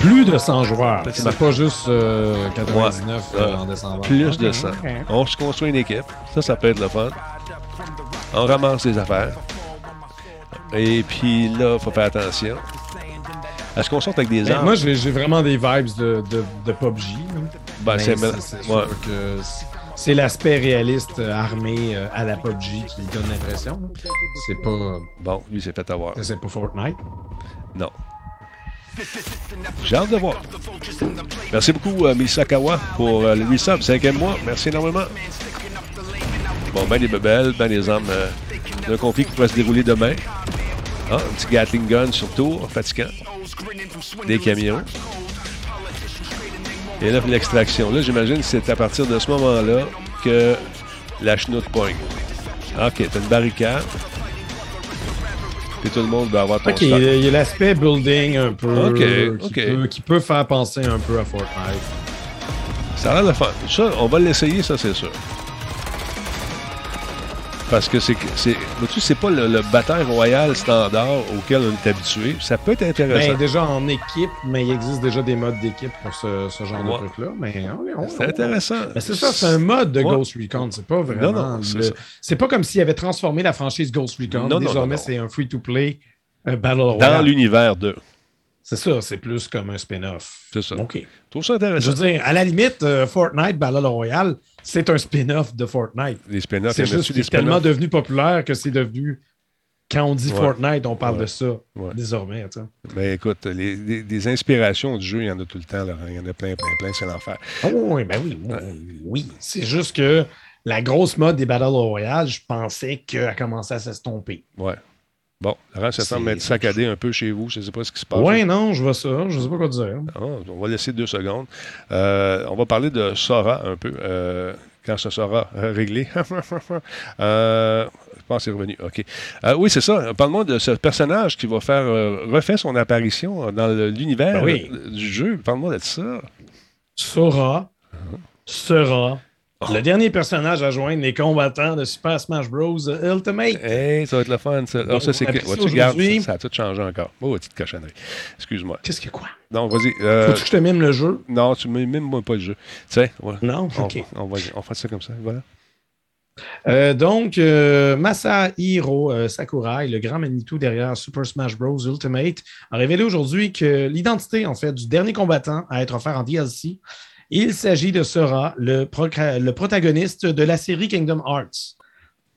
B: Plus de 100 joueurs.
A: C'est
B: pas juste euh, 99
A: Ouais.
B: euh, en décembre.
A: Plus de
B: Ok,
A: 100.
B: ok.
A: On se construit une équipe. Ça, ça peut être le fun. On ramasse les affaires. Et puis là, il faut faire attention. Est-ce qu'on sort avec des
B: Mais
A: armes?
B: moi, j'ai vraiment des vibes de, de, de PUBG.
A: Ben,
B: Mais
A: c'est-
B: c'est- c'est
A: ouais.
B: c'est- c'est l'aspect réaliste euh, armé euh, à la PUBG qui donne l'impression. C'est pas,
A: Bon, lui, s'est fait avoir.
B: c'est pas Fortnite.
A: Non. J'ai hâte de voir. Merci beaucoup, euh, Misakawa, pour euh, le resub, cinquième mois. Merci énormément. Bon, ben des bebelles, ben des armes euh, d'un conflit qui pourrait se dérouler demain. Ah, un petit Gatling gun sur tour, fatigant. Des camions. Et là, l'extraction. Là, j'imagine que c'est à partir de ce moment-là que la chenoute pogne. OK, t'as une barricade. Puis tout le monde va avoir ton
B: Ok, il
A: stock.
B: y a il y a l'aspect building un peu
A: Ok,
B: qui,
A: ok.
B: Peut, qui peut faire penser un peu à Fortnite.
A: Ça a l'air de fun. Ça, on va l'essayer, ça, c'est sûr. Parce que c'est. c'est pas le, le bataille royal standard auquel on est habitué. Ça peut être intéressant.
B: Ben, déjà en équipe, mais il existe déjà des modes d'équipe pour ce, ce genre
A: Ouais.
B: de truc-là. Mais
A: c'est intéressant.
B: Mais c'est ça, c'est un mode de
A: Ouais.
B: Ghost Recon. C'est pas vraiment.
A: Non, non, c'est
B: le-
A: ça.
B: C'est pas comme s'il avait transformé la franchise Ghost Recon.
A: Non,
B: Désormais, c'est un free-to-play un Battle
A: Dans
B: Royale.
A: l'univers de.
B: C'est ça, c'est plus comme un spin-off.
A: C'est ça.
B: OK.
A: Je trouve ça
B: Je
A: intéressant.
B: veux dire, à la limite, euh, Fortnite Battle Royale, c'est un spin-off de Fortnite.
A: Les spin-offs,
B: C'est juste
A: des
B: tellement devenu populaire que c'est devenu. Quand on dit
A: Ouais.
B: Fortnite, on parle
A: Ouais.
B: de ça
A: Ouais.
B: désormais. tu sais.
A: Mais écoute, les, inspirations du jeu, il y en a tout le temps. Laurent. Il y en a plein, plein, plein. C'est l'enfer.
B: Oh, oui, ben oui, oui, oui. C'est juste que la grosse mode des Battle Royale, je pensais qu'elle a commencé à s'estomper.
A: Ouais. Bon, Laurent, ça semble être saccadé un peu chez vous. Je ne sais pas ce qui se passe.
B: Ouais, non, je vois ça. Je sais pas quoi dire.
A: Ah, on va laisser deux secondes. Euh, on va parler de Sora un peu. euh, quand ça sera euh, réglé. [laughs] Euh, je pense que c'est revenu. OK. Euh, oui, c'est ça. Parle-moi de ce personnage qui va faire euh, refait son apparition dans l'univers
B: Ben oui.
A: du jeu. Parle-moi de ça.
B: Sora sera
A: Oh.
B: Le dernier personnage à joindre les combattants de Super Smash Bros. Ultimate.
A: Hey, ça va être le fun. Ça. Ah,
B: Donc,
A: ça, c'est que-
B: pris ça
A: ça, ça a tout changé encore. Oh, petite cochonnerie. Excuse-moi.
B: Qu'est-ce que quoi?
A: Non, vas-y. euh,
B: Faut-tu que je te mime le jeu?
A: non, tu ne mimes moi pas le jeu. Tu sais.
B: Non?
A: on,
B: OK.
A: on, va, on fait ça comme ça. Voilà.
B: Euh, donc, euh, Masahiro euh, Sakurai, le grand Manitou derrière Super Smash Bros. Ultimate, a révélé aujourd'hui que l'identité, en fait, du dernier combattant à être offert en DLC, il s'agit de Sora, le, protagoniste de la série Kingdom Hearts.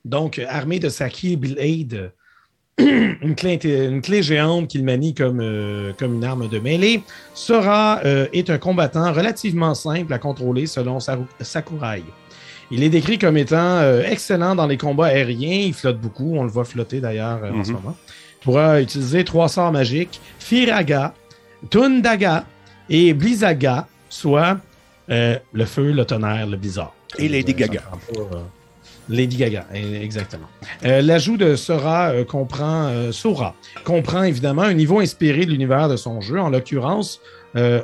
B: Donc, armé de sa Keyblade, [clears throat] une clé, une clé géante qu'il manie comme, euh, comme une arme de mêlée, Sora euh, est un combattant relativement simple à contrôler selon Sakurai. Il est décrit comme étant euh, excellent dans les combats aériens. Il flotte beaucoup. On le voit flotter d'ailleurs euh, en ce
A: Mhm.
B: moment. Il pourra utiliser trois sorts magiques Firaga, Tundaga et Blizaga, soit euh, le feu, le tonnerre, le blizzard.
A: Et Lady
B: Euh,
A: Gaga.
B: euh, Lady Gaga, exactement. Euh, L'ajout de Sora euh, comprend euh, Sora comprend évidemment un niveau inspiré de l'univers de son jeu, en l'occurrence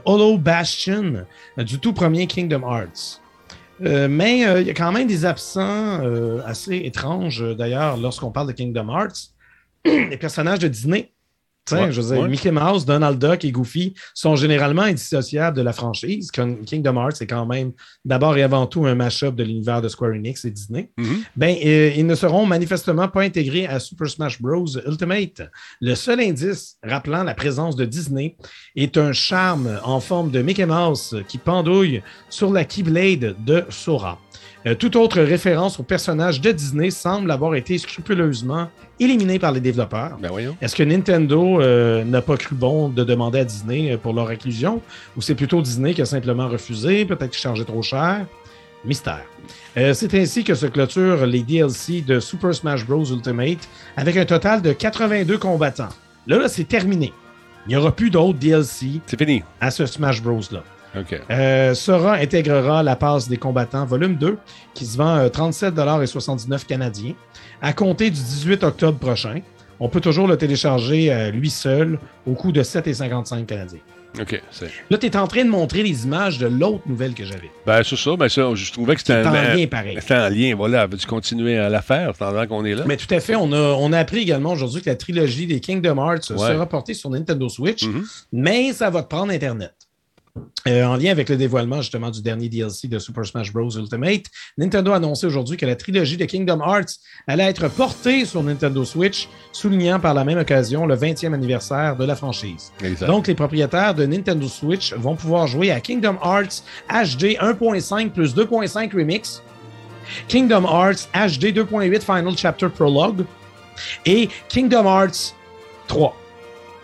B: Hollow Bastion du tout premier Kingdom Hearts. Mais il y a quand même des absents assez étranges, d'ailleurs, lorsqu'on parle de Kingdom Hearts. [clears throat] Les personnages de Disney
A: Ouais,
B: je veux dire,
A: ouais.
B: Mickey Mouse, Donald Duck et Goofy sont généralement indissociables de la franchise. Kingdom Hearts, c'est quand même d'abord et avant tout un mash-up de l'univers de Square Enix et Disney.
A: Mhm.
B: Ben, euh, ils ne seront manifestement pas intégrés à Super Smash Bros. Ultimate. Le seul indice rappelant la présence de Disney est un charme en forme de Mickey Mouse qui pendouille sur la Keyblade de Sora. Euh, toute autre référence au personnage de Disney semble avoir été scrupuleusement éliminée par les développeurs.
A: Ben.
B: Est-ce que Nintendo euh, n'a pas cru bon de demander à Disney euh, pour leur inclusion? Ou c'est plutôt Disney qui a simplement refusé, peut-être qu'il chargeait trop cher? Mystère. Euh, c'est ainsi que se clôturent les DLC de Super Smash Bros. Ultimate avec un total de 82 combattants. Là, là c'est terminé. Il n'y aura plus d'autres DLC
A: C'est fini.
B: à ce Smash Bros-là. Euh, Sora intégrera la passe des combattants volume 2 qui se vend euh, 37,79 canadiens à compter du 18 octobre prochain. On peut toujours le télécharger euh, lui seul au coût de 7,55 canadiens.
A: OK. c'est-
B: Là, tu es en train de montrer les images de l'autre nouvelle que j'avais.
A: Ben, c'est ça. Ben, ça, je trouvais que c'était
B: en
A: un.
B: lien pareil.
A: C'était en lien, voilà. Veux-tu continuer à la faire pendant qu'on est là?
B: Mais tout à fait, on a, on a appris également aujourd'hui que la trilogie des Kingdom Hearts
A: Ouais.
B: sera portée sur Nintendo Switch,
A: Mhm.
B: mais ça va te prendre Internet. Euh, en lien avec le dévoilement justement du dernier DLC de Super Smash Bros. Ultimate, Nintendo a annoncé aujourd'hui que la trilogie de Kingdom Hearts allait être portée sur Nintendo Switch, soulignant par la même occasion le 20e anniversaire de la franchise.
A: Exact.
B: Donc, les propriétaires de Nintendo Switch vont pouvoir jouer à Kingdom Hearts HD 1.5 plus 2.5 Remix, Kingdom Hearts HD 2.8 Final Chapter Prologue et Kingdom Hearts 3.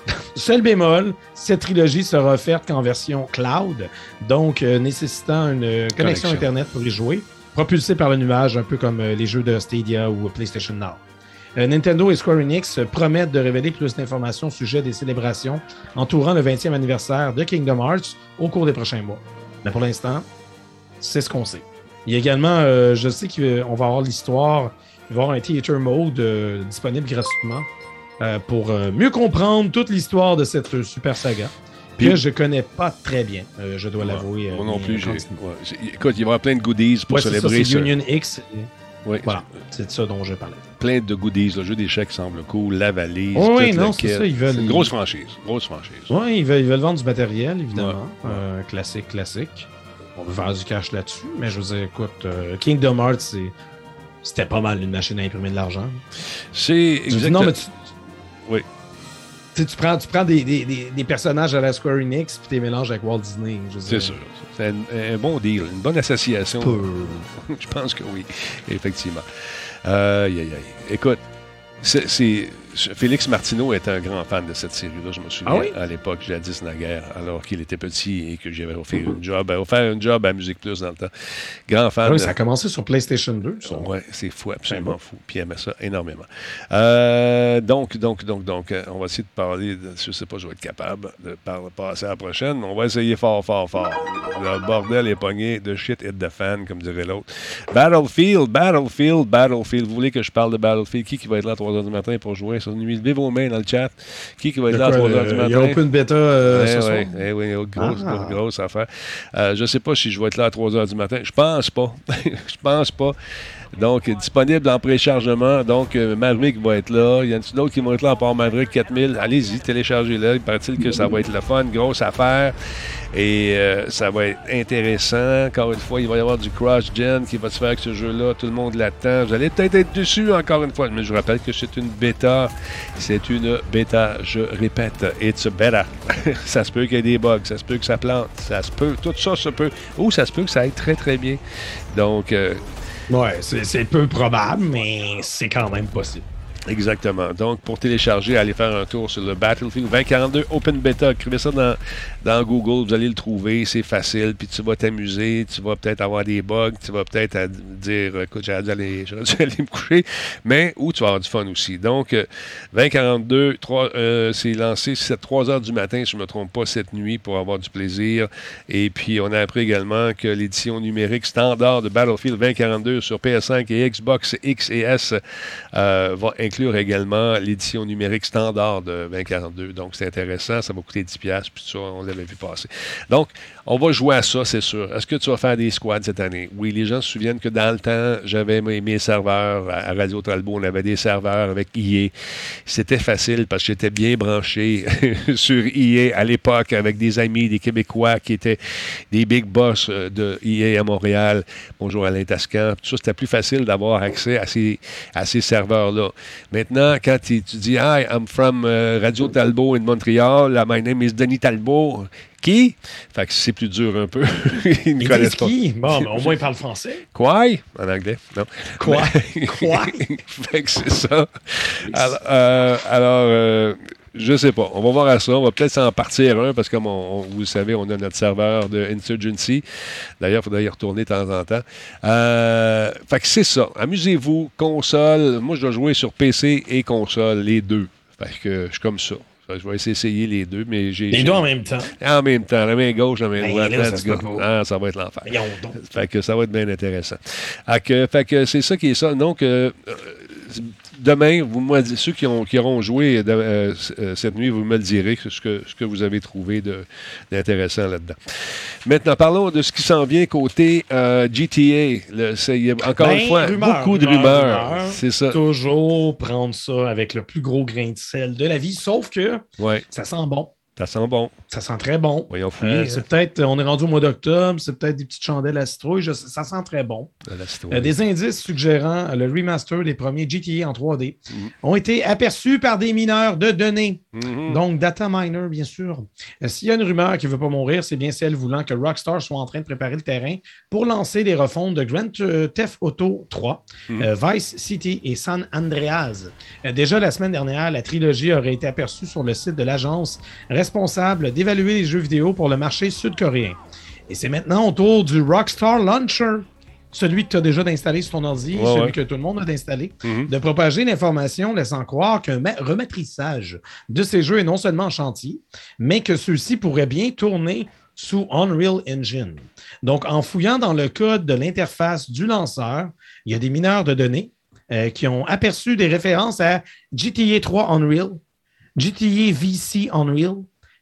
B: [laughs] Seul bémol, cette trilogie sera offerte qu'en version cloud, donc euh, nécessitant une euh, connexion. Internet pour y jouer, propulsée par le nuage, un peu comme euh, les jeux de Stadia ou PlayStation Now. Nintendo et Square Enix promettent de révéler plus d'informations au sujet des célébrations entourant le 20e anniversaire de Kingdom Hearts au cours des prochains mois. Mais pour l'instant, c'est ce qu'on sait. Il y a également, je sais qu'on va avoir l'histoire, il va y avoir un Theater Mode disponible gratuitement euh, pour euh, mieux comprendre toute l'histoire de cette euh, super saga.
A: Puis-
B: que je connais pas très bien, euh, je dois l'avouer.
A: Moi non plus. j'ai- ouais, j'ai- écoute, il va y avoir plein de goodies pour
B: Ouais, c'est ça,
A: célébrer
B: c'est
A: ça.
B: Union X.
A: Oui,
B: Voilà, c'est de ça dont je parlais.
A: Plein de goodies. Le jeu d'échecs semble cool. La valise.
B: Oh oui, non, c'est
A: kit.
B: ça, ils veulent-
A: C'est une grosse franchise. Grosse franchise.
B: Oui, ils veulent, ils veulent vendre du matériel, évidemment.
A: Ouais.
B: Euh, classique, classique. On veut faire du cash là-dessus, mais je veux dire, écoute, euh, Kingdom Hearts, c'est- c'était pas mal une machine à imprimer de l'argent.
A: C'est exactement.
B: non, mais tu,
A: Oui.
B: tu sais, tu prends, tu prends des, des- des- des personnages à la Square Enix puis tu les mélanges avec Walt Disney.
A: C'est sûr. C'est un, un bon deal, une bonne association. [laughs] Je pense que oui, effectivement. Euh, aïe, aïe, aïe. Écoute, c'est- Félix Martineau est un grand fan de cette série-là, je me souviens,
B: Ah oui?
A: à l'époque, jadis naguère, alors qu'il était petit et que j'avais offert une job, offert une job à Musique Plus dans le temps. Grand fan.
B: Ah Oui,
A: de-
B: ça a commencé sur PlayStation 2. ça.
A: Ouais, c'est fou, absolument
B: Ben bon?
A: fou. Puis il aimait ça énormément. Euh, donc, donc, donc, donc, euh, on va essayer de parler, de, je sais pas, je vais être capable de par- passer à la prochaine. On va essayer fort, fort, fort. Le bordel est pogné de shit hit the fan, comme dirait l'autre. Battlefield, Battlefield, Battlefield. Vous voulez que je parle de Battlefield? Qui, qui va être là à 3h du matin pour jouer sur une nuit? Levez vos mains dans le chat. Qui, qui va être là à
B: quoi,
A: 3h du
B: euh,
A: matin?
B: Il y a open beta euh,
A: Eh
B: ce soir?
A: ouais, eh oui, grosse,
B: Ah.
A: grosse, grosse affaire. Euh, je ne sais pas si je vais être là à 3 h du matin. Je pense pas. [laughs] je pense pas. Donc, disponible en préchargement. Donc, euh, Maverick va être là. Il y en a d'autres qui vont être là à part Maverick 4000. Allez-y, téléchargez-le. Il paraît-il que ça va être le fun, grosse affaire. Et euh, ça va être intéressant. Encore une fois, il va y avoir du cross-gen qui va se faire avec ce jeu-là. Tout le monde l'attend. Vous allez peut-être être dessus encore une fois. Mais je rappelle que c'est une bêta. C'est une bêta. Je répète, it's a beta. [laughs] ça se peut qu'il y ait des bugs. Ça se peut que ça plante. Ça se peut. Tout ça se peut. Ou ça se peut que ça aille très, très bien. Donc, euh,
B: Ouais, c'est peu probable, mais c'est quand même possible.
A: Exactement. Donc, pour télécharger, allez faire un tour sur le Battlefield 2042 Open Beta. Écrivez ça dans, dans Google, vous allez le trouver, c'est facile, puis tu vas t'amuser, tu vas peut-être avoir des bugs, tu vas peut-être dire, écoute, j'aurais dû aller, aller me coucher, mais où tu vas avoir du fun aussi. Donc, euh, 2042, trois- euh, c'est lancé c'est 3 heures du matin, si je ne me trompe pas, cette nuit, pour avoir du plaisir. Et puis, on a appris également que l'édition numérique standard de Battlefield 2042 sur PS5 et Xbox X et S euh, va inclure également l'édition numérique standard de 2042. Donc, c'est intéressant. Ça va coûter 10$, puis ça, on l'avait vu passer. Donc, On va jouer à ça, c'est sûr. Est-ce que tu vas faire des squads cette année? Oui, les gens se souviennent que dans le temps, j'avais mes, serveurs à Radio Talbot. On avait des serveurs avec EA. C'était facile parce que j'étais bien branché [laughs] sur EA à l'époque avec des amis, des Québécois qui étaient des big boss euh, de EA à Montréal. Bonjour Alain Tascan. Tout ça, c'était plus facile d'avoir accès à ces, serveurs-là. Maintenant, quand tu, tu dis Hi, I'm from euh, Radio Talbot in Montreal, my name is Denis Talbot. Qui? Fait que c'est plus dur un peu. [laughs] Ils ne connaissent pas.
B: qui? Bon, ben, au moins, ils parlent français.
A: Quoi? En anglais, non.
B: Quoi?
A: Mais- [laughs]
B: Quoi? [laughs]
A: fait que c'est ça. Alors, euh, alors, euh, je sais pas. On va voir à ça. On va peut-être s'en partir un parce que, comme on- on- vous le savez, on a notre serveur de Insurgency. D'ailleurs, il faudrait y retourner de temps en temps. Euh, fait que c'est ça. Amusez-vous. Console. Moi, je dois jouer sur PC et console, les deux. Fait que je suis comme ça. Je vais essayer les deux, mais j'ai.
B: Les deux en même temps.
A: En même temps, la main gauche, la main
B: Ben,
A: droite.
B: là, ça.
A: Ah, ça va être l'enfer. Fait que ça va être bien intéressant. Fait que, fait que c'est ça qui est ça. Donc, euh, euh, demain, vous me ceux qui, ont, qui auront joué de- euh, c- euh, cette nuit, vous me le direz ce que, ce que vous avez trouvé d'intéressant là-dedans. Maintenant, parlons de ce qui s'en vient côté euh, GTA. Le- c'est- il y a encore
B: Ben,
A: une fois,
B: rumeurs,
A: beaucoup de
B: rumeurs.
A: C'est ça.
B: Toujours prendre ça avec le plus gros grain de sel de la vie, sauf que ça sent bon.
A: Ça sent bon.
B: Ça sent très bon.
A: Voyons fouiller.
B: Euh, c'est peut-être, on est rendu au mois d'octobre, c'est peut-être des petites chandelles à citrouille, je ça sent très bon. Euh, des indices suggérant le remaster des premiers GTA en 3D
A: Mhm.
B: ont été aperçus par des mineurs de données.
A: Mhm.
B: Donc, data miner, bien sûr. Euh, S'il y a une rumeur qui ne veut pas mourir, c'est bien celle voulant que Rockstar soit en train de préparer le terrain pour lancer des refontes de Grand Theft Auto 3,
A: Mhm.
B: euh, Vice City et San Andreas. Déjà la semaine dernière, la trilogie aurait été aperçue sur le site de l'agence responsable d'évaluer les jeux vidéo pour le marché sud-coréen. Et c'est maintenant au tour du Rockstar Launcher, celui que tu as déjà d'installer sur ton ordi,
A: Ouais,
B: celui
A: ouais.
B: que tout le monde a d'installer
A: Mhm.
B: de propager l'information laissant croire qu'un ma- rematrissage de ces jeux est non seulement en chantier, mais que ceux-ci pourraient bien tourner sous Unreal Engine. Donc, en fouillant dans le code de l'interface du lanceur, il y a des mineurs de données euh, qui ont aperçu des références à GTA 3 Unreal, GTA VC Unreal,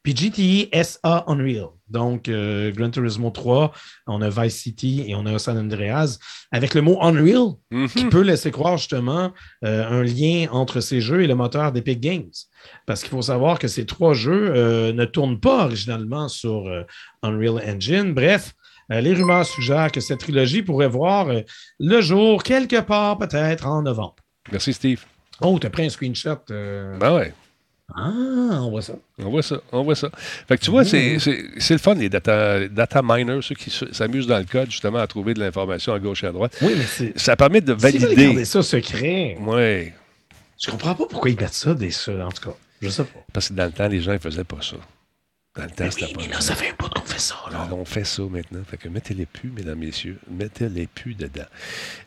B: puis GTA SA Unreal. Donc, euh, Gran Turismo 3, on a Vice City et on a San Andreas. Avec le mot Unreal,
A: Mhm.
B: qui peut laisser croire justement euh, un lien entre ces jeux et le moteur d'Epic Games. Parce qu'il faut savoir que ces trois jeux euh, ne tournent pas originalement sur euh, Unreal Engine. Bref, les rumeurs suggèrent que cette trilogie pourrait voir le jour quelque part peut-être en novembre.
A: Merci, Steve.
B: Oh, t'as pris un screenshot.
A: Ben ouais.
B: Ah, on voit ça.
A: On voit ça, on voit ça. Fait que tu vois, c'est- c'est c'est le fun, les data, data miners, ceux qui s'amusent dans le code, justement, à trouver de l'information à gauche et à droite.
B: Oui, mais c'est.
A: Ça permet de
B: Si
A: valider.
B: gardez ça secret,
A: Oui,
B: je comprends pas pourquoi ils mettent ça, des ça, en tout cas. Je sais pas.
A: parce que dans le temps, les gens ne faisaient pas ça. Dans le temps,
B: Mais,
A: c'était
B: oui,
A: pas
B: mais là, ça fait un bout qu'on fait ça. Là.
A: Alors, on fait ça maintenant. Fait que mettez les pu, mesdames, messieurs. Mettez les pu dedans.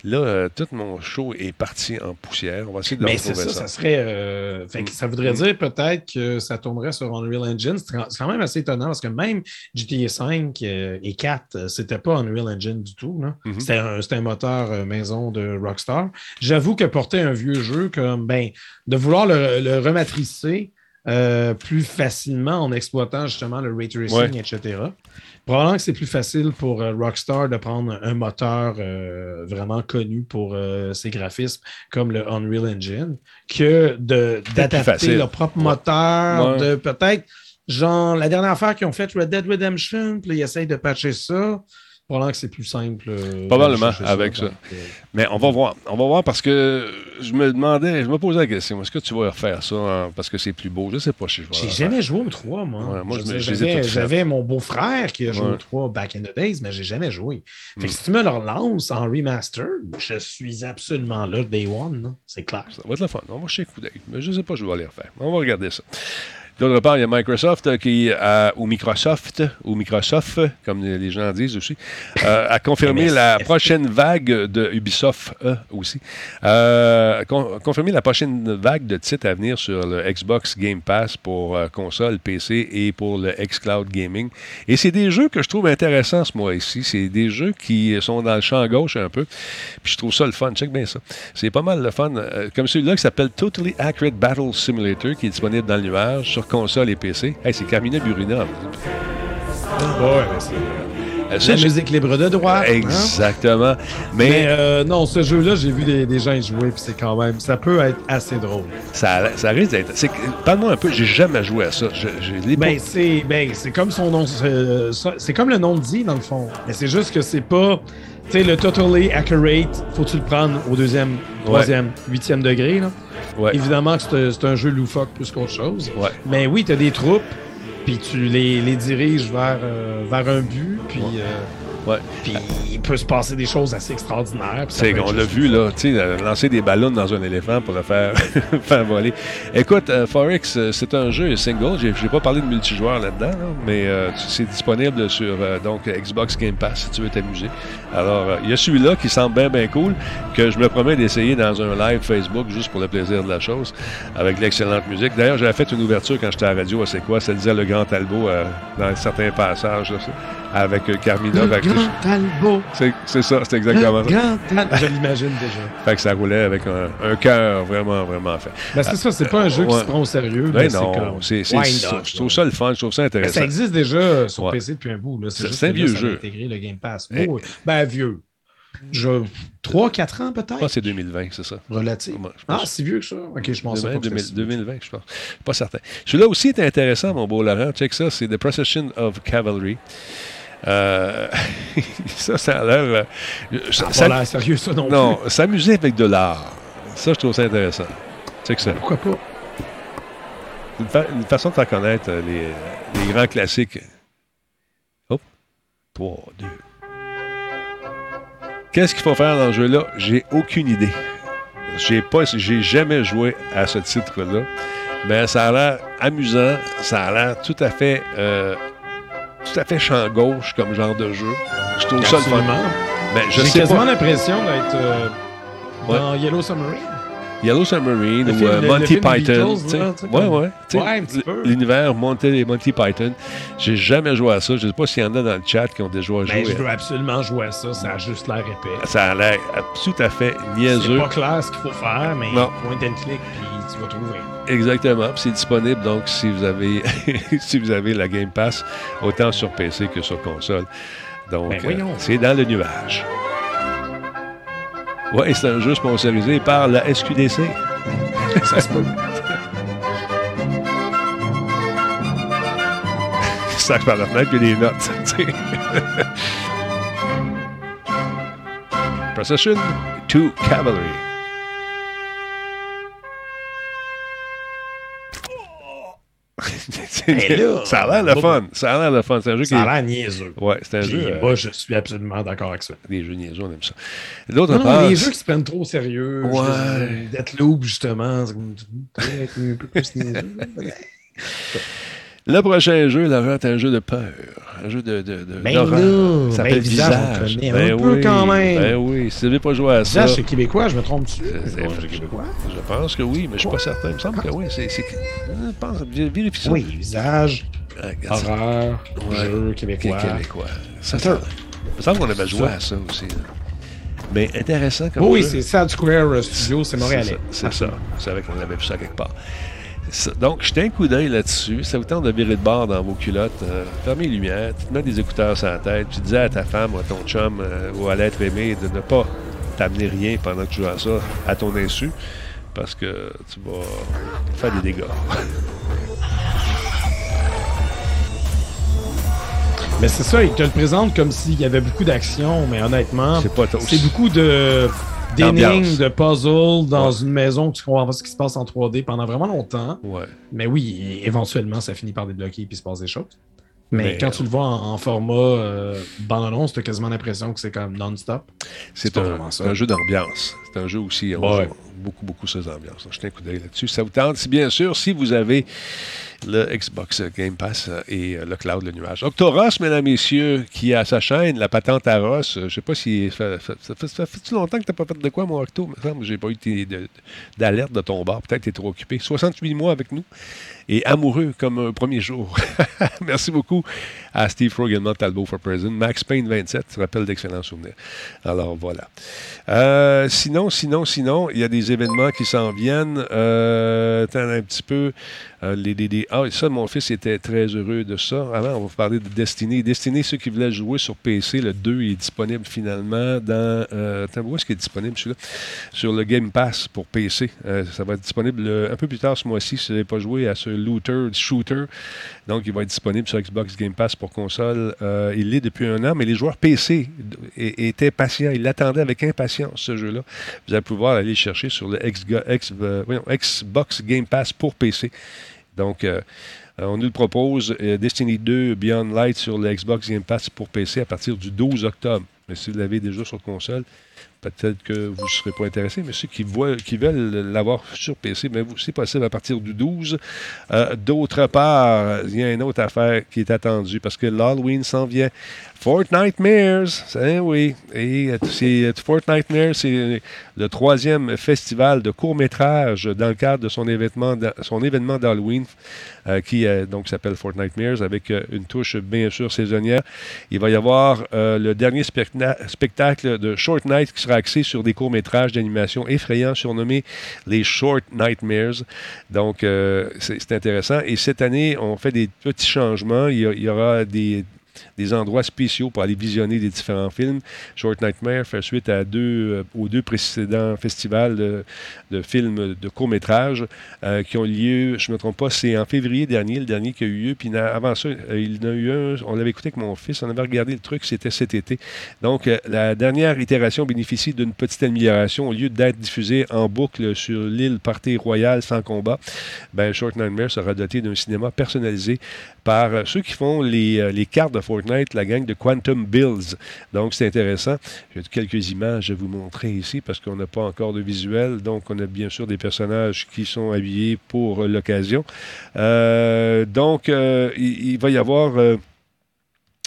A: Là, euh, tout mon show est parti en poussière. On va essayer de
B: Mais c'est
A: retrouver
B: ça,
A: ça.
B: ça serait. euh, fait que ça voudrait dire peut-être que ça tournerait sur Unreal Engine. C'est quand- même assez étonnant parce que même GTA 5 euh, et 4, euh, c'était pas Unreal Engine du tout.
A: Mhm.
B: C'était un, moteur maison de Rockstar. J'avoue que porter un vieux jeu comme ben, de vouloir le, le rematricer euh, plus facilement en exploitant justement le ray tracing,
A: Ouais.
B: etc. Probablement que c'est plus facile pour euh, Rockstar de prendre un moteur euh, vraiment connu pour ses graphismes comme le Unreal Engine que d'adapter leur propre
A: Ouais.
B: moteur,
A: Ouais.
B: de peut-être, genre, la dernière affaire qu'ils ont faite, Red Dead Redemption, puis ils essayent de patcher ça. Probablement que c'est plus simple. euh,
A: Probablement, avec ça.
B: Euh,
A: Mais on va voir. On va voir parce que je me demandais, je me posais la question, est-ce que tu vas refaire ça hein, parce que c'est plus beau? Je sais pas si je vais
B: J'ai jamais joué au 3, moi.
A: Ouais, moi,
B: J'avais mon beau-frère qui a joué
A: Ouais.
B: au 3 back in the days, mais j'ai jamais joué. Fait que
A: Mm.
B: si tu me le relances en remaster, je suis absolument là, day one. C'est clair.
A: Ça va être le fun. On va coup d'œil. Mais je ne sais pas, je vais aller refaire. On va regarder ça. D'autre part, il y a Microsoft euh, qui, a- ou Microsoft, ou Microsoft, comme les gens disent aussi, euh, a confirmé la prochaine vague de Ubisoft euh, aussi. Euh, con- confirmé la prochaine vague de titres à venir sur le Xbox Game Pass pour euh, console, PC et pour le xCloud Gaming. Et c'est des jeux que je trouve intéressants ce mois-ci. C'est des jeux qui sont dans le champ gauche un peu. Puis je trouve ça le fun. Check bien ça. C'est pas mal le fun. Euh, comme celui-là qui s'appelle Totally Accurate Battle Simulator qui est disponible dans le nuage sur console et PC. Hey, c'est Carmina Burina.
B: Ouais, mais c'est
A: Euh,
B: la musique libre de droit. hein?
A: Exactement.
B: Mais
A: Mais
B: euh, non, ce jeu-là, j'ai vu des, des gens y jouer, puis c'est quand même, ça peut être assez drôle.
A: ça, ça risque d'être. Parle-moi un peu, j'ai jamais joué à ça. Je, pas-
B: Ben, c'est ben, c'est comme son nom, c'est ça- c'est comme le nom dit, dans le fond. Mais c'est juste que c'est pas, sais, le totally accurate, faut-tu le prendre au deuxième, troisième, huitième degré, là?
A: Ouais.
B: Évidemment que c'est un- c'est un jeu loufoque plus qu'autre chose.
A: Ouais.
B: Mais oui, tu as des troupes, puis tu les, les diriges vers, euh, vers un but, puis euh,
A: Ouais.
B: puis il peut se passer des choses assez extraordinaires. être
A: l'a vu, là, tu sais, lancer des ballons dans un éléphant pour le faire, [laughs] faire voler. Écoute, euh, Forex, euh, c'est un jeu single. J'ai j'ai pas parlé de multijoueur là-dedans, là, mais euh, c'est disponible sur euh, donc Xbox Game Pass si tu veux t'amuser. Alors, il y a celui-là qui semble bien, bien cool, que je me promets d'essayer dans un live Facebook juste pour le plaisir de la chose, avec de l'excellente musique. D'ailleurs, j'avais fait une ouverture quand j'étais à la radio, c'est quoi? Ça disait le Grand Talbot dans certains passages, là, avec Carmina. [laughs] Avec-
B: grand Talbot.
A: C'est c'est ça, c'est exactement
B: Le
A: ça.
B: grand Talbot. Je l'imagine déjà.
A: Fait que ça roulait avec un, un cœur vraiment, vraiment fait.
B: Ben, c'est ça, c'est pas un jeu qui se prend au sérieux.
A: Ben
B: mais
A: non,
B: comme
A: c'est, c'est, c'est-
B: up,
A: je trouve ça le fun, je trouve ça intéressant.
B: ça existe déjà sur
A: Ouais.
B: PC depuis un bout.
A: C'est-
B: C'est
A: c'est un vieux jeu.
B: intégré le Game Pass.
A: Et-
B: Oh, ben, vieux. Je... 3-4 ans
A: Je
B: peut-être?
A: pense que c'est 2020, c'est ça.
B: Relatif.
A: Moi, je pense-
B: Ah, si vieux que ça? Ok, je sais
A: 2020,
B: pas. que
A: 2000,
B: c'était si vieux.
A: 2020, je pense. Pas certain. Celui-là aussi est intéressant, mon beau Laurent. Check ça, c'est The Procession of Cavalry. Euh, [laughs] ça, ça a l'air. euh,
B: Ça
A: ça-
B: a pas l'air sérieux, ça non,
A: non,
B: plus.
A: s'amuser avec de l'art. Ça, je trouve ça intéressant. Check ça.
B: Pourquoi pas?
A: Une, fa- une façon de faire connaître euh, les, les grands classiques. Hop. 3, 2. Qu'est-ce qu'il faut faire dans ce jeu-là? J'ai aucune idée. J'ai pas, j'ai jamais joué à ce titre-là. Mais ça a l'air amusant. Ça a l'air tout à fait, euh, tout à fait champ gauche comme genre de jeu. Je trouve ça le fun.
B: Absolument.
A: Mais je
B: J'ai
A: sais
B: quasiment l'impression d'être euh,
A: Ouais.
B: dans Yellow Submarine.
A: Yellow Submarine ou euh, Monty Python. Ouais, ouais. L'univers Monty, Monty Python. J'ai jamais joué à ça. Je sais pas s'il y en a dans le chat qui ont déjà joué.
B: Ben, je veux absolument jouer à ça. Ça a juste l'air épais.
A: Ça a l'air tout à fait
B: C'est
A: niaiseux.
B: pas clair ce qu'il faut faire, mais
A: Non.
B: point and click, puis tu vas trouver.
A: Exactement. C'est disponible donc si vous avez [laughs] si vous avez la Game Pass, autant sur PC que sur console. Donc
B: Ben,
A: euh, c'est dans le nuage. Oui, c'est un jeu sponsorisé par la SQDC.
B: Ça se peut.
A: Sac par la fenêtre, puis des notes. [laughs] Procession to Cavalry. [laughs]
B: là,
A: ça a l'air le fun. Ça a l'air le fun. C'est un jeu qui
B: Ça a l'air niaiseux.
A: Ouais, c'est un
B: Puis
A: jeu... euh,
B: moi, je suis absolument d'accord avec ça.
A: Des jeux niaiseux, on aime ça. D'autre
B: Non, non,
A: part...
B: les jeux qui se prennent trop au sérieux.
A: Ouais.
B: je- Deathloop, justement. c'est un peu plus niaiseux. [laughs]
A: Le prochain jeu, Laurent, est un jeu de peur. Un jeu de, de, de
B: Ben
A: d'horreur.
B: là,
A: Ça
B: ben,
A: s'appelle
B: Visage, on
A: Visage. Ben
B: un peu
A: oui,
B: quand même.
A: Ben oui, si vous n'avez pas joué à ça...
B: Visage, c'est québécois, je me trompe-tu?
A: c'est- c'est-
B: québécois.
A: Je pense que oui, mais je ne suis pas certain. Il me semble que oui. C'est, c'est- je pense, vérifie ça.
B: Oui, visage,
A: Ah,
B: horreur,
A: Ouais.
B: jeu
A: Qué-
B: québécois.
A: Québécois. Ça,
B: Ça.
A: il me semble qu'on avait joué à ça aussi. là. Mais intéressant comme
B: Oui, c'est Sad Square euh, Studio, c'est montréalais.
A: C'est ça. C'est ça. C'est vrai qu'on avait vu ça quelque part. Donc, jetez un coup d'œil là-dessus. Ça vous tente de virer de bord dans vos culottes. euh, fermez les lumières. Tu te mets des écouteurs sur la tête. Tu disais à ta femme ou à ton chum euh, ou à l'être aimé de ne pas t'amener rien pendant que tu joues à ça à ton insu. Parce que tu vas faire des dégâts. [laughs]
B: Mais c'est ça, il te le présente comme s'il y avait beaucoup d'action, mais honnêtement,
A: c'est
B: beaucoup de d'énigmes, de puzzles dans
A: Ouais.
B: une maison où tu comprends pas ce qui se passe en 3D pendant vraiment longtemps.
A: Ouais.
B: Mais oui, éventuellement, ça finit par débloquer et puis se passe des choses. Mais,
A: Mais,
B: quand
A: euh,
B: tu le vois en, en format euh, bande-annonce, t'as quasiment l'impression que c'est comme non-stop.
A: C'est
B: pas
A: un,
B: vraiment ça.
A: c'est un jeu d'ambiance. C'est un jeu aussi.
B: Ouais.
A: beaucoup, beaucoup ces ambiances. Jetez un coup d'œil là-dessus. Ça vous tente, si bien sûr, si vous avez le Xbox Game Pass euh, et euh, le cloud, le nuage. Octoros, mesdames, messieurs, qui a sa chaîne, la patente à Ross. euh, Je sais pas si. Ça fait, longtemps que tu pas fait de quoi, mon Octo? Il me pas eu d'alerte de ton bar. Peut-être que tu es trop occupé. 68 mois avec nous et amoureux comme un premier jour. [laughs] Merci beaucoup à Steve Frog également, Talbot for President. Max Payne 27, tu rappelles d'excellents souvenirs. Alors voilà. Euh, sinon, sinon, sinon, il y a des événements qui s'en viennent. Euh, un petit peu. Euh, les, les- les- ah, ça, mon fils était très heureux de ça. Avant, on va parler de Destiny. Destiny, ceux qui voulaient jouer sur PC, le 2 est disponible finalement dans. Euh, attends, où est-ce qu'il est disponible celui-là? Sur le Game Pass pour PC. Euh, ça va être disponible un peu plus tard ce mois-ci si vous n'avez pas joué à ce looter, shooter. Donc, il va être disponible sur Xbox Game Pass pour console. Euh, il l'est depuis un an, mais les joueurs PC étaient patients. Ils l'attendaient avec impatience, ce jeu-là. Vous allez pouvoir aller le chercher sur le euh, Xbox Game Pass pour PC. Donc, euh, on nous le propose, Destiny 2 Beyond Light sur le Xbox Game Pass pour PC à partir du 12 octobre. Mais si vous l'avez déjà sur console, peut-être que vous ne serez pas intéressé, mais ceux qui, veulent l'avoir sur PC, mais vous- c'est possible à partir du 12. Euh, D'autre part, il y a une autre affaire qui est attendue parce que l'Halloween s'en vient. Fortnite Mares, eh oui. Et c'est Fortnite Mares, c'est le troisième festival de court-métrage dans le cadre de son événement, son événement d'Halloween euh, qui euh, donc s'appelle Fortnite Mares avec euh, une touche bien sûr saisonnière. Il va y avoir le dernier spectacle de Short Night qui sera axé sur des courts-métrages d'animation effrayants surnommés les Short Nightmares. Donc c'est intéressant. Et cette année, on fait des petits changements. Il y aura des des endroits spéciaux pour aller visionner des différents films. Short Nightmare fait suite à deux, euh, aux deux précédents festivals de, films de court-métrage euh, qui ont lieu, je ne me trompe pas, c'est en février dernier, le dernier qui a eu lieu. Puis avant ça, euh, il y en a eu un, on l'avait écouté avec mon fils, on avait regardé le truc, c'était cet été. Donc, la dernière itération bénéficie d'une petite amélioration. Au lieu d'être diffusée en boucle sur l'île Party Royale sans combat, ben, Short Nightmare sera doté d'un cinéma personnalisé par ceux qui font les, les cartes de Fortnite, la gang de Quantum Bills. Donc, c'est intéressant. J'ai quelques images à vous montrer ici parce qu'on n'a pas encore de visuel. Donc, on a bien sûr des personnages qui sont habillés pour euh, l'occasion. Euh, donc, euh, il, il va y avoir...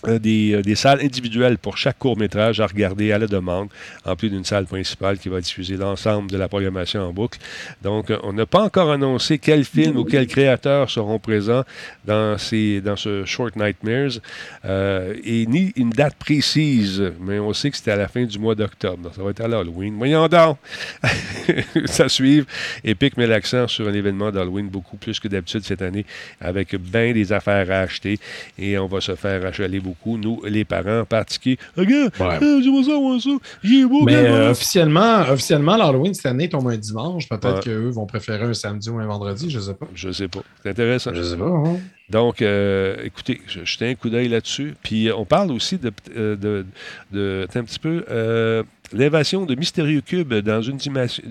A: euh, euh, des, salles individuelles pour chaque court-métrage à regarder à la demande, en plus d'une salle principale qui va diffuser l'ensemble de la programmation en boucle. Donc, euh, on n'a pas encore annoncé quels films ou quels créateurs seront présents dans, ces, dans ce Short Nightmares, et ni une date précise, mais on sait que c'était à la fin du mois d'octobre. Donc, ça va être à l'Halloween. Voyons donc! [laughs] ça suive. Epic met l'accent sur un événement d'Halloween beaucoup plus que d'habitude cette année, avec bien des affaires à acheter, et on va se faire achaler beaucoup, nous, les parents, en particulier. Regarde, euh, dis-moi ça, moi ça, j'ai beau,
B: Mais euh, officiellement, officiellement l'Halloween cette année tombe un dimanche. Peut-être
A: Ouais.
B: qu'eux vont préférer un samedi ou un vendredi, je sais pas.
A: Je sais pas. C'est intéressant.
B: Je sais pas. hein.
A: Donc, euh, écoutez, je jetais un coup d'œil là-dessus. Puis, euh, on parle aussi de, euh, de, de- un petit peu, euh, l'invasion de Mystérieux Cube dans une, dimension-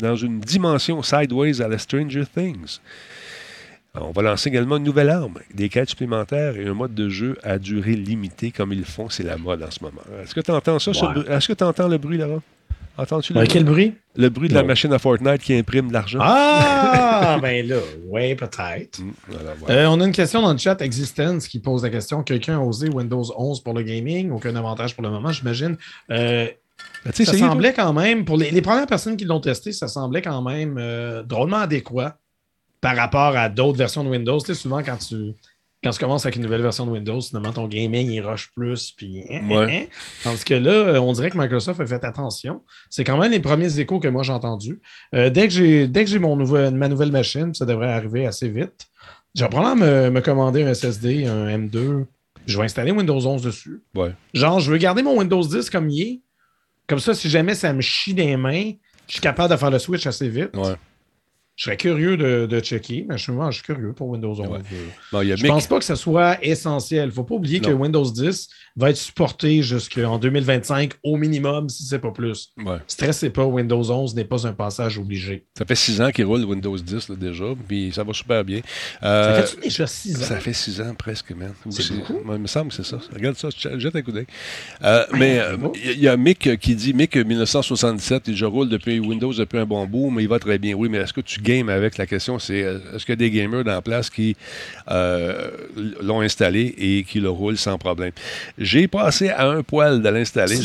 A: dans une dimension sideways à la Stranger Things. On va lancer également une nouvelle arme, des quêtes supplémentaires et un mode de jeu à durée limitée comme ils le font. C'est la mode en ce moment. Est-ce que tu entends ça?
B: Ouais.
A: Est-ce que tu entends le bruit, Laurent? Entends-tu le,
B: Ouais,
A: bruit?
B: quel bruit?
A: le bruit de la machine à Fortnite qui imprime de l'argent?
B: Ah, [laughs] ben là, ouais, peut-être.
A: Mm, voilà, voilà.
B: Euh, on a une question dans le chat Existence qui pose la question quelqu'un a osé Windows 11 pour le gaming? Aucun avantage pour le moment, j'imagine. Euh,
A: As-tu
B: ça
A: essayé, toi?
B: semblait quand même, pour les, les premières personnes qui l'ont testé, ça semblait quand même euh, drôlement adéquat par rapport à d'autres versions de Windows. Tu sais, souvent, quand tu, quand tu commences avec une nouvelle version de Windows, finalement, ton gaming, il rush plus. Puis, hein, hein,
A: Ouais.
B: hein. Tandis que là, on dirait que Microsoft a fait attention. C'est quand même les premiers échos que moi j'ai entendus. Euh, dès que j'ai dès que j'ai mon nouvel- ma nouvelle machine, ça devrait arriver assez vite. Je vais probablement me, me commander un SSD, un M2. Je vais installer Windows 11 dessus.
A: Ouais.
B: Genre, je veux garder mon Windows 10 comme il est. Comme ça, si jamais ça me chie des mains, je suis capable de faire le switch assez vite.
A: Ouais.
B: Je serais curieux de, de checker, mais je suis, moi, je suis curieux pour Windows 11.
A: Ouais.
B: Euh,
A: Bon, il y a
B: Je
A: Mick-
B: pense pas que ce soit essentiel. Il ne faut pas oublier que. Windows 10 va être supporté jusqu'en 2025 au minimum, si c'est pas plus.
A: Ouais.
B: Stressez pas, Windows 11 n'est pas un passage obligé.
A: Ça fait six ans qu'il roule Windows 10 là, déjà, puis ça va super bien.
B: Ça
A: Euh,
B: fait déjà 6 ans?
A: ça fait six ans presque, man.
B: C'est beaucoup?
A: il me semble que c'est ça. Regarde ça, jette un coup d'œil. Euh, mais euh, il y, y a Mick qui dit Mick 1977, il- je roule depuis Windows depuis un bon bout, mais il va très bien. Oui, mais est-ce que tu games avec La question, c'est euh, est-ce qu'il y a des gamers dans la place qui euh, l'ont installé et qui le roulent sans problème? J'ai passé à un poil de l'installer.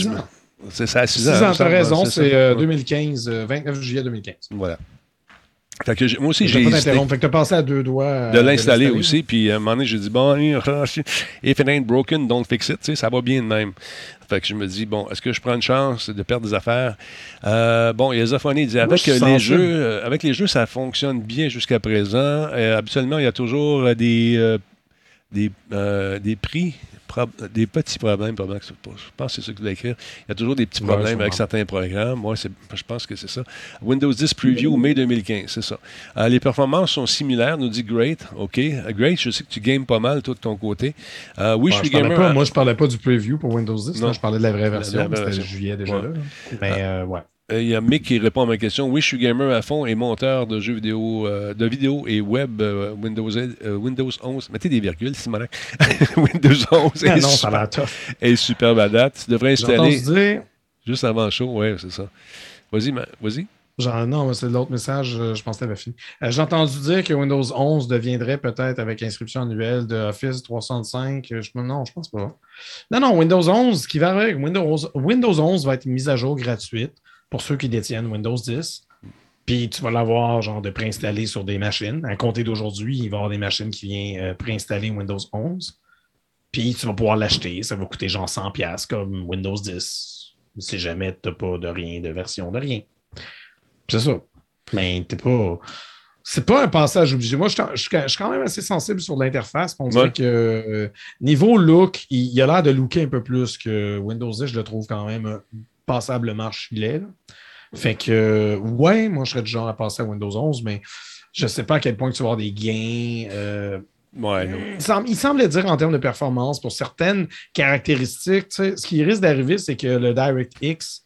A: C'est ça, à 6
B: 6
A: ans. il me
B: ans, tu as
A: semble,
B: raison, c'est euh,
A: Ouais.
B: 2015, euh, 29 juillet 2015.
A: Voilà. Fait que moi aussi, j'ai.
B: Fait que t'as passé à deux doigts. euh,
A: de l'installer aussi. Puis à un moment donné, j'ai dit, bon, [laughs] if it ain't broken, don't fix it. Ça va bien de même. Fait que je me dis, bon, est-ce que je prends une chance de perdre des affaires? Euh, bon, il y a Zafoni, il dit, avec les, jeux, euh, avec les jeux, ça fonctionne bien jusqu'à présent. Habituellement, il y a toujours euh, des, des, des prix, des petits problèmes. probablement Je pense que c'est ça que tu voulais écrire. Il y a toujours des petits problèmes avec certains programmes. Moi, je pense que c'est ça. Windows 10 Preview, mai 2015, c'est ça. Euh, les performances sont similaires, nous dit Great. OK. Euh, Great, je sais que tu games pas mal, toi, de ton côté. Euh, oui, je suis
B: je
A: gamer.
B: pas- moi, je parlais pas du preview pour Windows 10.
A: Non.
B: là, je parlais de la vraie version. C'était juillet déjà.
A: Ouais.
B: Là. Mais euh, ouais.
A: Euh, Il y a Mick qui répond à ma question. Oui, je suis gamer à fond et monteur de jeux vidéo, euh, de vidéo et web euh, Windows, euh, Windows 11. Mettez des virgules, Simonac. [laughs] Windows 11
B: Ah
A: est,
B: non, ça
A: super,
B: tough.
A: est superbe à date. Tu devrais installer
B: dire.
A: juste avant le show. Oui, c'est ça. Vas-y, vas-y.
B: Genre, non, c'est l'autre message, je pense que fini. Euh, J'ai entendu dire que Windows 11 deviendrait peut-être avec inscription annuelle de Office 365. euh, Je, non, je pense pas. Non, non, Windows 11, ce qui va avec Windows, Windows 11 va être une mise à jour gratuite pour ceux qui détiennent Windows 10. Puis tu vas l'avoir genre de préinstallé sur des machines. À compter d'aujourd'hui, il va y avoir des machines qui viennent euh, préinstaller Windows 11. Puis tu vas pouvoir l'acheter. Ça va coûter genre 100$ comme Windows 10. Si jamais tu n'as pas de rien, de version de rien. C'est ça. Mais t'es pas. C'est pas un passage obligé. Moi, je suis- je suis je suis quand même assez sensible sur l'interface. On dirait
A: Ouais.
B: que euh, niveau look, il, il a l'air de looker un peu plus que Windows 10. Je le trouve quand même euh, passablement filet. Fait que, euh, ouais, moi, je serais du genre à passer à Windows 11, mais je sais pas à quel point tu vas avoir des gains. euh,
A: Ouais, non.
B: il, semble, il semblait dire en termes de performance, pour certaines caractéristiques, tu sais, ce qui risque d'arriver, c'est que le DirectX,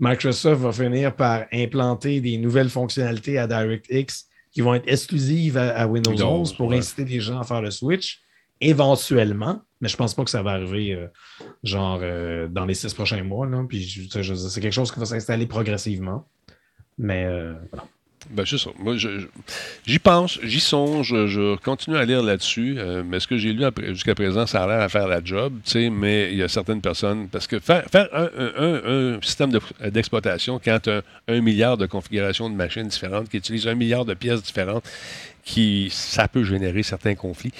B: Microsoft va finir par implanter des nouvelles fonctionnalités à DirectX qui vont être exclusives à, à Windows
A: Windows,
B: 11 pour
A: ouais.
B: inciter les gens à faire le switch, éventuellement. Mais je pense pas que ça va arriver euh, genre euh, dans les six prochains mois. Là. Puis c'est quelque chose qui va s'installer progressivement. Mais euh.
A: Ben, c'est ça. Moi, j'y pense, j'y songe, je, continue à lire là-dessus. mais ce que j'ai lu jusqu'à présent, ça a l'air à faire la job, mais il y a certaines personnes. Parce que faire, un, un- un- système de- d'exploitation quand un milliard de configurations de machines différentes, qui utilisent un milliard de pièces différentes, qui ça peut générer certains conflits.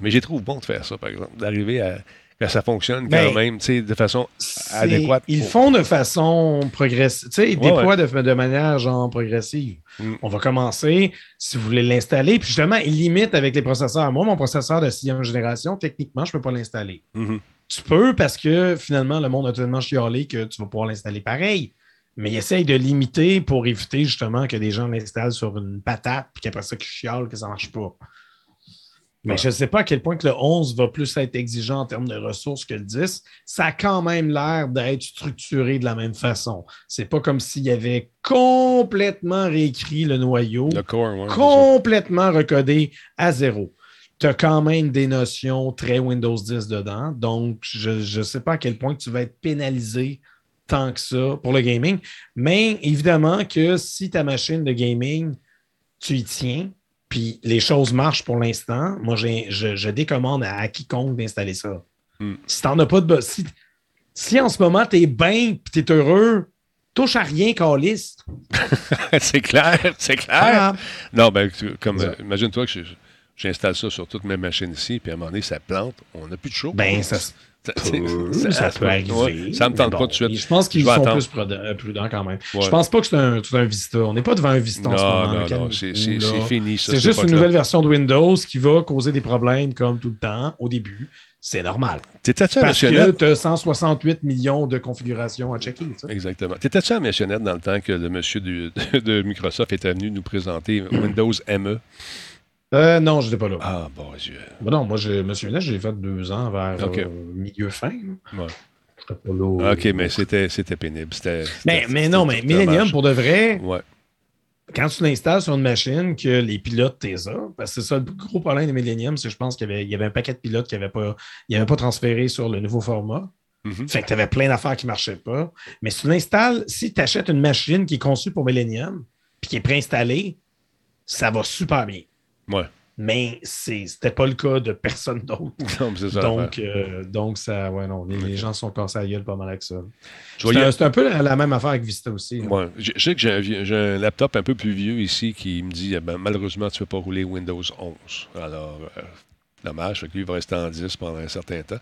A: Mais j'ai trouvé bon de faire ça, par exemple, d'arriver à que ça fonctionne quand même, tu sais, de façon adéquate.
B: Ils
A: pour-
B: font de façon progressive. Tu sais, ils
A: Ouais,
B: déploient de, de manière genre progressive.
A: Mm.
B: On va commencer, si vous voulez l'installer, puis justement, ils limitent avec les processeurs. Moi, mon processeur de sixième génération, techniquement, je ne peux pas l'installer.
A: Mhm.
B: Tu peux parce que finalement, le monde a tellement chialé que tu vas pouvoir l'installer pareil. Mais ils essayent de limiter pour éviter justement que des gens l'installent sur une patate, puis qu'après ça, qu'ils chialent que ça ne marche pas. Mais
A: Ouais.
B: je ne sais pas à quel point que le 11 va plus être exigeant en termes de ressources que le 10. Ça a quand même l'air d'être structuré de la même façon. C'est pas comme s'il y avait complètement réécrit le noyau,
A: Le ouais,
B: complètement recodé à zéro. Tu as quand même des notions très Windows 10 dedans. Donc, je ne sais pas à quel point tu vas être pénalisé tant que ça pour le gaming. Mais évidemment que si ta machine de gaming, tu y tiens, puis les choses marchent pour l'instant, moi, j'ai- je, je décommande à, à quiconque d'installer ça.
A: Hmm.
B: Si tu n'en as pas de... Si, si en ce moment, tu es bien et tu es heureux, touche à rien, Calis. [laughs]
A: c'est clair, c'est clair.
B: Ah,
A: Non, ben, tu- comme, euh, imagine-toi que j'installe ça sur toutes mes machines ici, puis à un moment donné, ça plante, on n'a plus de chaud.
B: Ben, ça, [laughs]
A: Ça,
B: peut, ça peut arriver.
A: ouais, ça me tente
B: Mais
A: pas tout de suite.
B: Je pense qu'ils sont
A: attendre.
B: plus prudents, euh, prudents quand même.
A: Ouais.
B: Je pense pas que c'est un, c'est un Vista. On n'est pas devant un Vista en ce moment.
A: Non,
B: calmez-vous,
A: c'est fini.
B: C'est juste une nouvelle version de Windows qui va causer des problèmes comme tout le temps au début. C'est normal.
A: T'étais-tu à
B: Parce que tu as 168 millions de configurations à checker. ça.
A: Exactement. T'étais-tu à Missionnette dans le temps que le monsieur du- [laughs] de Microsoft était venu nous présenter Windows ME?
B: Euh, non, je n'étais pas là.
A: Ah, bon Dieu.
B: Ben non, moi, je me souviens, j'ai fait deux ans vers euh, milieu fin. là.
A: Ouais.
B: J'étais pas là.
A: OK, mais c'était c'était pénible. C'était-
B: Mais,
A: c'était-
B: mais non, mais Millennium, pour de vrai,
A: Ouais.
B: quand tu l'installes sur une machine, que les pilotes t'es ça, parce que c'est ça le gros problème de Millennium, c'est que je pense qu'il y avait, il y avait un paquet de pilotes qui n'avaient pas, il avait pas transféré sur le nouveau format.
A: Mhm.
B: Fait que tu avais plein d'affaires qui ne marchaient pas. Mais si tu l'installes, si tu achètes une machine qui est conçue pour Millennium, puis qui est préinstallée, ça va super bien.
A: Ouais.
B: Mais c'était pas le cas de personne d'autre. [laughs] Donc, euh, donc ça, ouais, non, les, les gens sont cassés à gueule pas mal avec ça. C'est un- peu la, la même affaire avec Vista aussi.
A: Ouais. Je, je sais que j'ai un, laptop un peu plus vieux ici qui me dit eh ben, malheureusement, tu ne peux pas rouler Windows 11. Alors, euh, dommage, fait que lui, il va rester en 10 pendant un certain temps.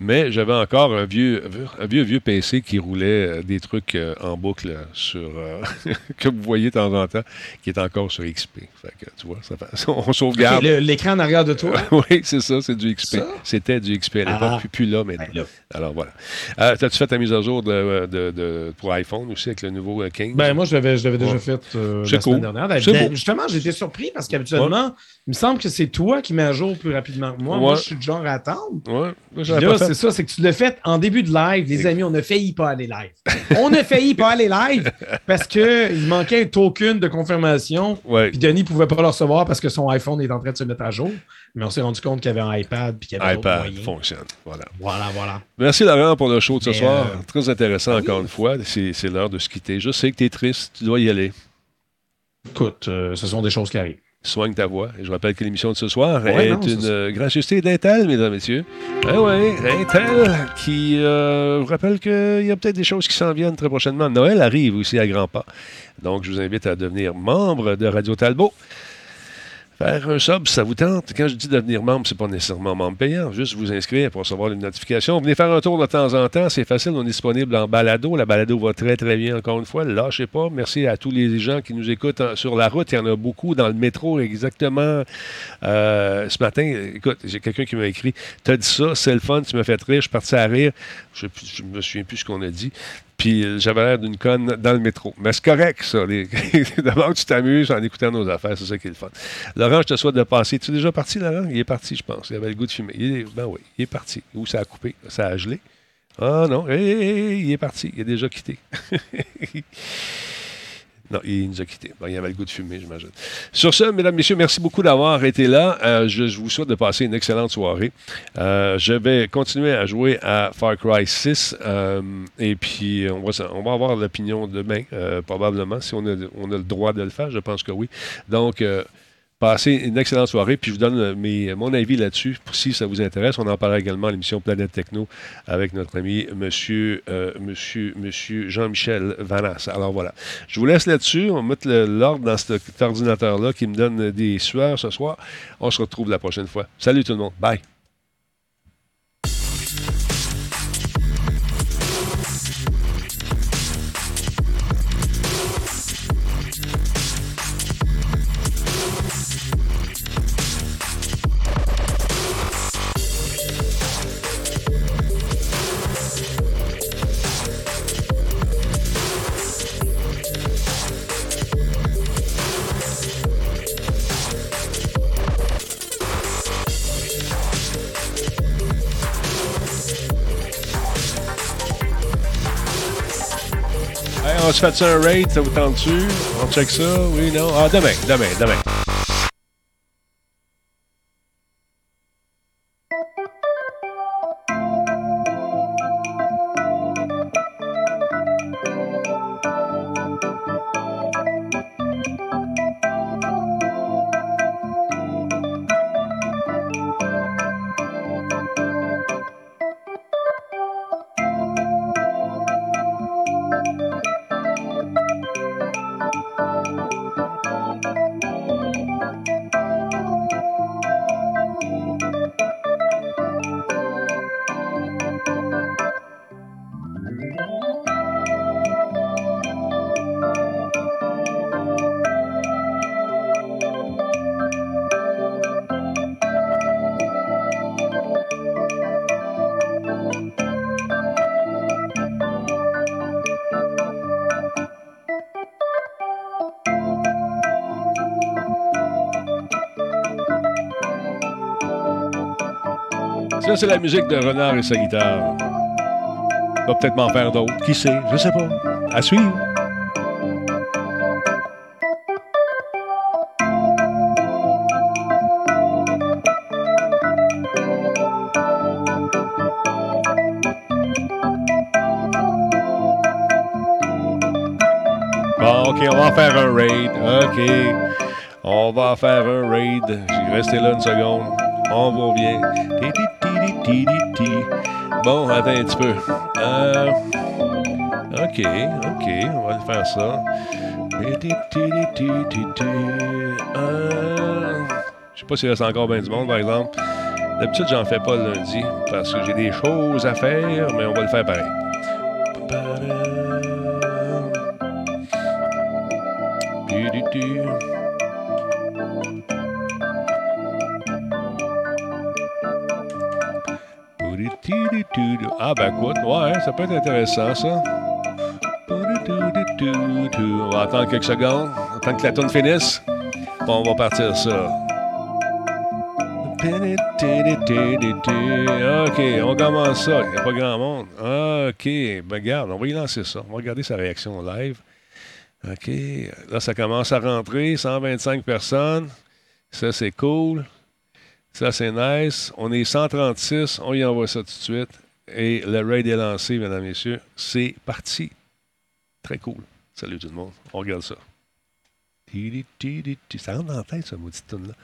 A: Mais j'avais encore un vieux, un vieux, vieux PC qui roulait euh, des trucs euh, en boucle sur. euh, [laughs] que vous voyez de temps en temps, qui est encore sur XP. Fait que, tu vois, ça fait- [laughs] on sauvegarde.
B: L'écran en arrière de toi. [laughs]
A: oui, c'est ça, c'est du XP. C'était du XP à l'époque,
B: Ah.
A: puis plus là maintenant.
B: Là.
A: Alors voilà. T'as-tu fait ta mise à jour de, de- de- pour iPhone aussi avec le nouveau euh, 15?
B: Ben, moi, je l'avais déjà
A: Ouais.
B: fait la semaine dernière. Ben, ben. Justement, j'étais surpris parce qu'habituellement, il me semble que c'est toi qui mets à jour plus rapidement que moi.
A: Ouais.
B: Moi, je suis du genre à attendre.
A: Ouais, moi,
B: là, c'est ça, c'est que tu l'as fait en début de live. Les amis, on a failli pas aller live. On a failli pas aller live parce qu'il manquait un token de confirmation. Puis Denis pouvait pas le recevoir parce que son iPhone est en train de se mettre à jour. Mais on s'est rendu compte qu'il y avait un iPad puis qu'il y avait
A: iPad fonctionne. Voilà.
B: Voilà, voilà.
A: Merci Laurent pour le show de ce
B: Mais,
A: soir.
B: euh,
A: Très intéressant encore une fois. C'est c'est l'heure de se quitter. Je sais que tu es triste, tu dois y aller.
B: Écoute, euh, ce sont des choses qui arrivent.
A: Soigne ta voix. Et je rappelle que l'émission de ce soir
B: Ouais,
A: est
B: non,
A: une euh, gracieuseté d'Intel, mesdames et messieurs. Ah oui, Intel qui euh, vous rappelle qu'il y a peut-être des choses qui s'en viennent très prochainement. Noël arrive aussi à grands pas. Donc, je vous invite à devenir membre de Radio Talbot. Faire un sub, ça vous tente. Quand je dis devenir membre, c'est pas nécessairement membre payant. Juste vous inscrire pour recevoir les notifications. Venez faire un tour de temps en temps. C'est facile. On est disponible en balado. La balado va très, très bien, encore une fois. Lâchez pas. Merci à tous les gens qui nous écoutent en- sur la route. Il y en a beaucoup dans le métro, exactement. Euh, ce matin, écoute, j'ai quelqu'un qui m'a écrit T'as dit ça, c'est le fun, tu m'as fait rire. Je suis parti à rire. Je ne me souviens plus ce qu'on a dit. Puis j'avais l'air d'une conne dans le métro. Mais c'est correct, ça. [laughs] D'abord, tu t'amuses en écoutant nos affaires. C'est ça qui est le fun. Laurent, je te souhaite de passer. Tu es déjà parti, Laurent? Il est parti, je pense. Il avait le goût de fumer. Ben oui, il est parti. Où ça a coupé? Ça a gelé? Ah non, il est parti. Il est déjà quitté. [laughs] non, il nous a quittés. Bon, il avait le goût de fumer, j'imagine. Sur ce, mesdames, messieurs, merci beaucoup d'avoir été là. Euh, je, vous souhaite de passer une excellente soirée. Euh, je vais continuer à jouer à Far Cry 6. euh, et puis, on va, on va avoir l'opinion demain, probablement, si on a, on a le droit de le faire. Je pense que oui. Donc, Passez une excellente soirée, puis je vous donne euh, mon avis là-dessus, si ça vous intéresse. On en parlera également à l'émission Planète Techno avec notre ami Monsieur, euh, Jean-Michel Vanas. Alors voilà. Je vous laisse là-dessus. On va mettre l'ordre dans cet ordinateur-là qui me donne des sueurs ce soir. On se retrouve la prochaine fois. Salut tout le monde. Bye. Se fait ça un raid, ça vous tente-tu? On check ça? Oui, non? Ah, demain, demain, demain. C'est la musique de Renard et sa guitare. Va peut-être m'en faire d'autres. Qui sait? Je sais pas. À suivre. OK, on va en faire un raid. OK. On va faire un raid. Resté là une seconde. On vous revient. Bon, attends un petit peu. Euh, OK, OK, on va faire ça. Euh, Je sais pas s'il reste encore bien du monde, par exemple. D'habitude, j'en fais pas le lundi parce que j'ai des choses à faire, mais on va le faire pareil. Peut être intéressant, ça. On va attendre quelques secondes, attendre que la tune finisse. Bon, on va partir ça. OK, on commence ça. Il n'y a pas grand monde. OK, ben regarde, on va y lancer ça. On va regarder sa réaction live. OK, là, ça commence à rentrer. 125 personnes. Ça, c'est cool. Ça, c'est nice. On est 136. On y envoie ça tout de suite. Et le raid est lancé, mesdames, messieurs. C'est parti. Très cool. Salut tout le monde. On regarde ça. Ça rentre dans la tête, ce maudit tune là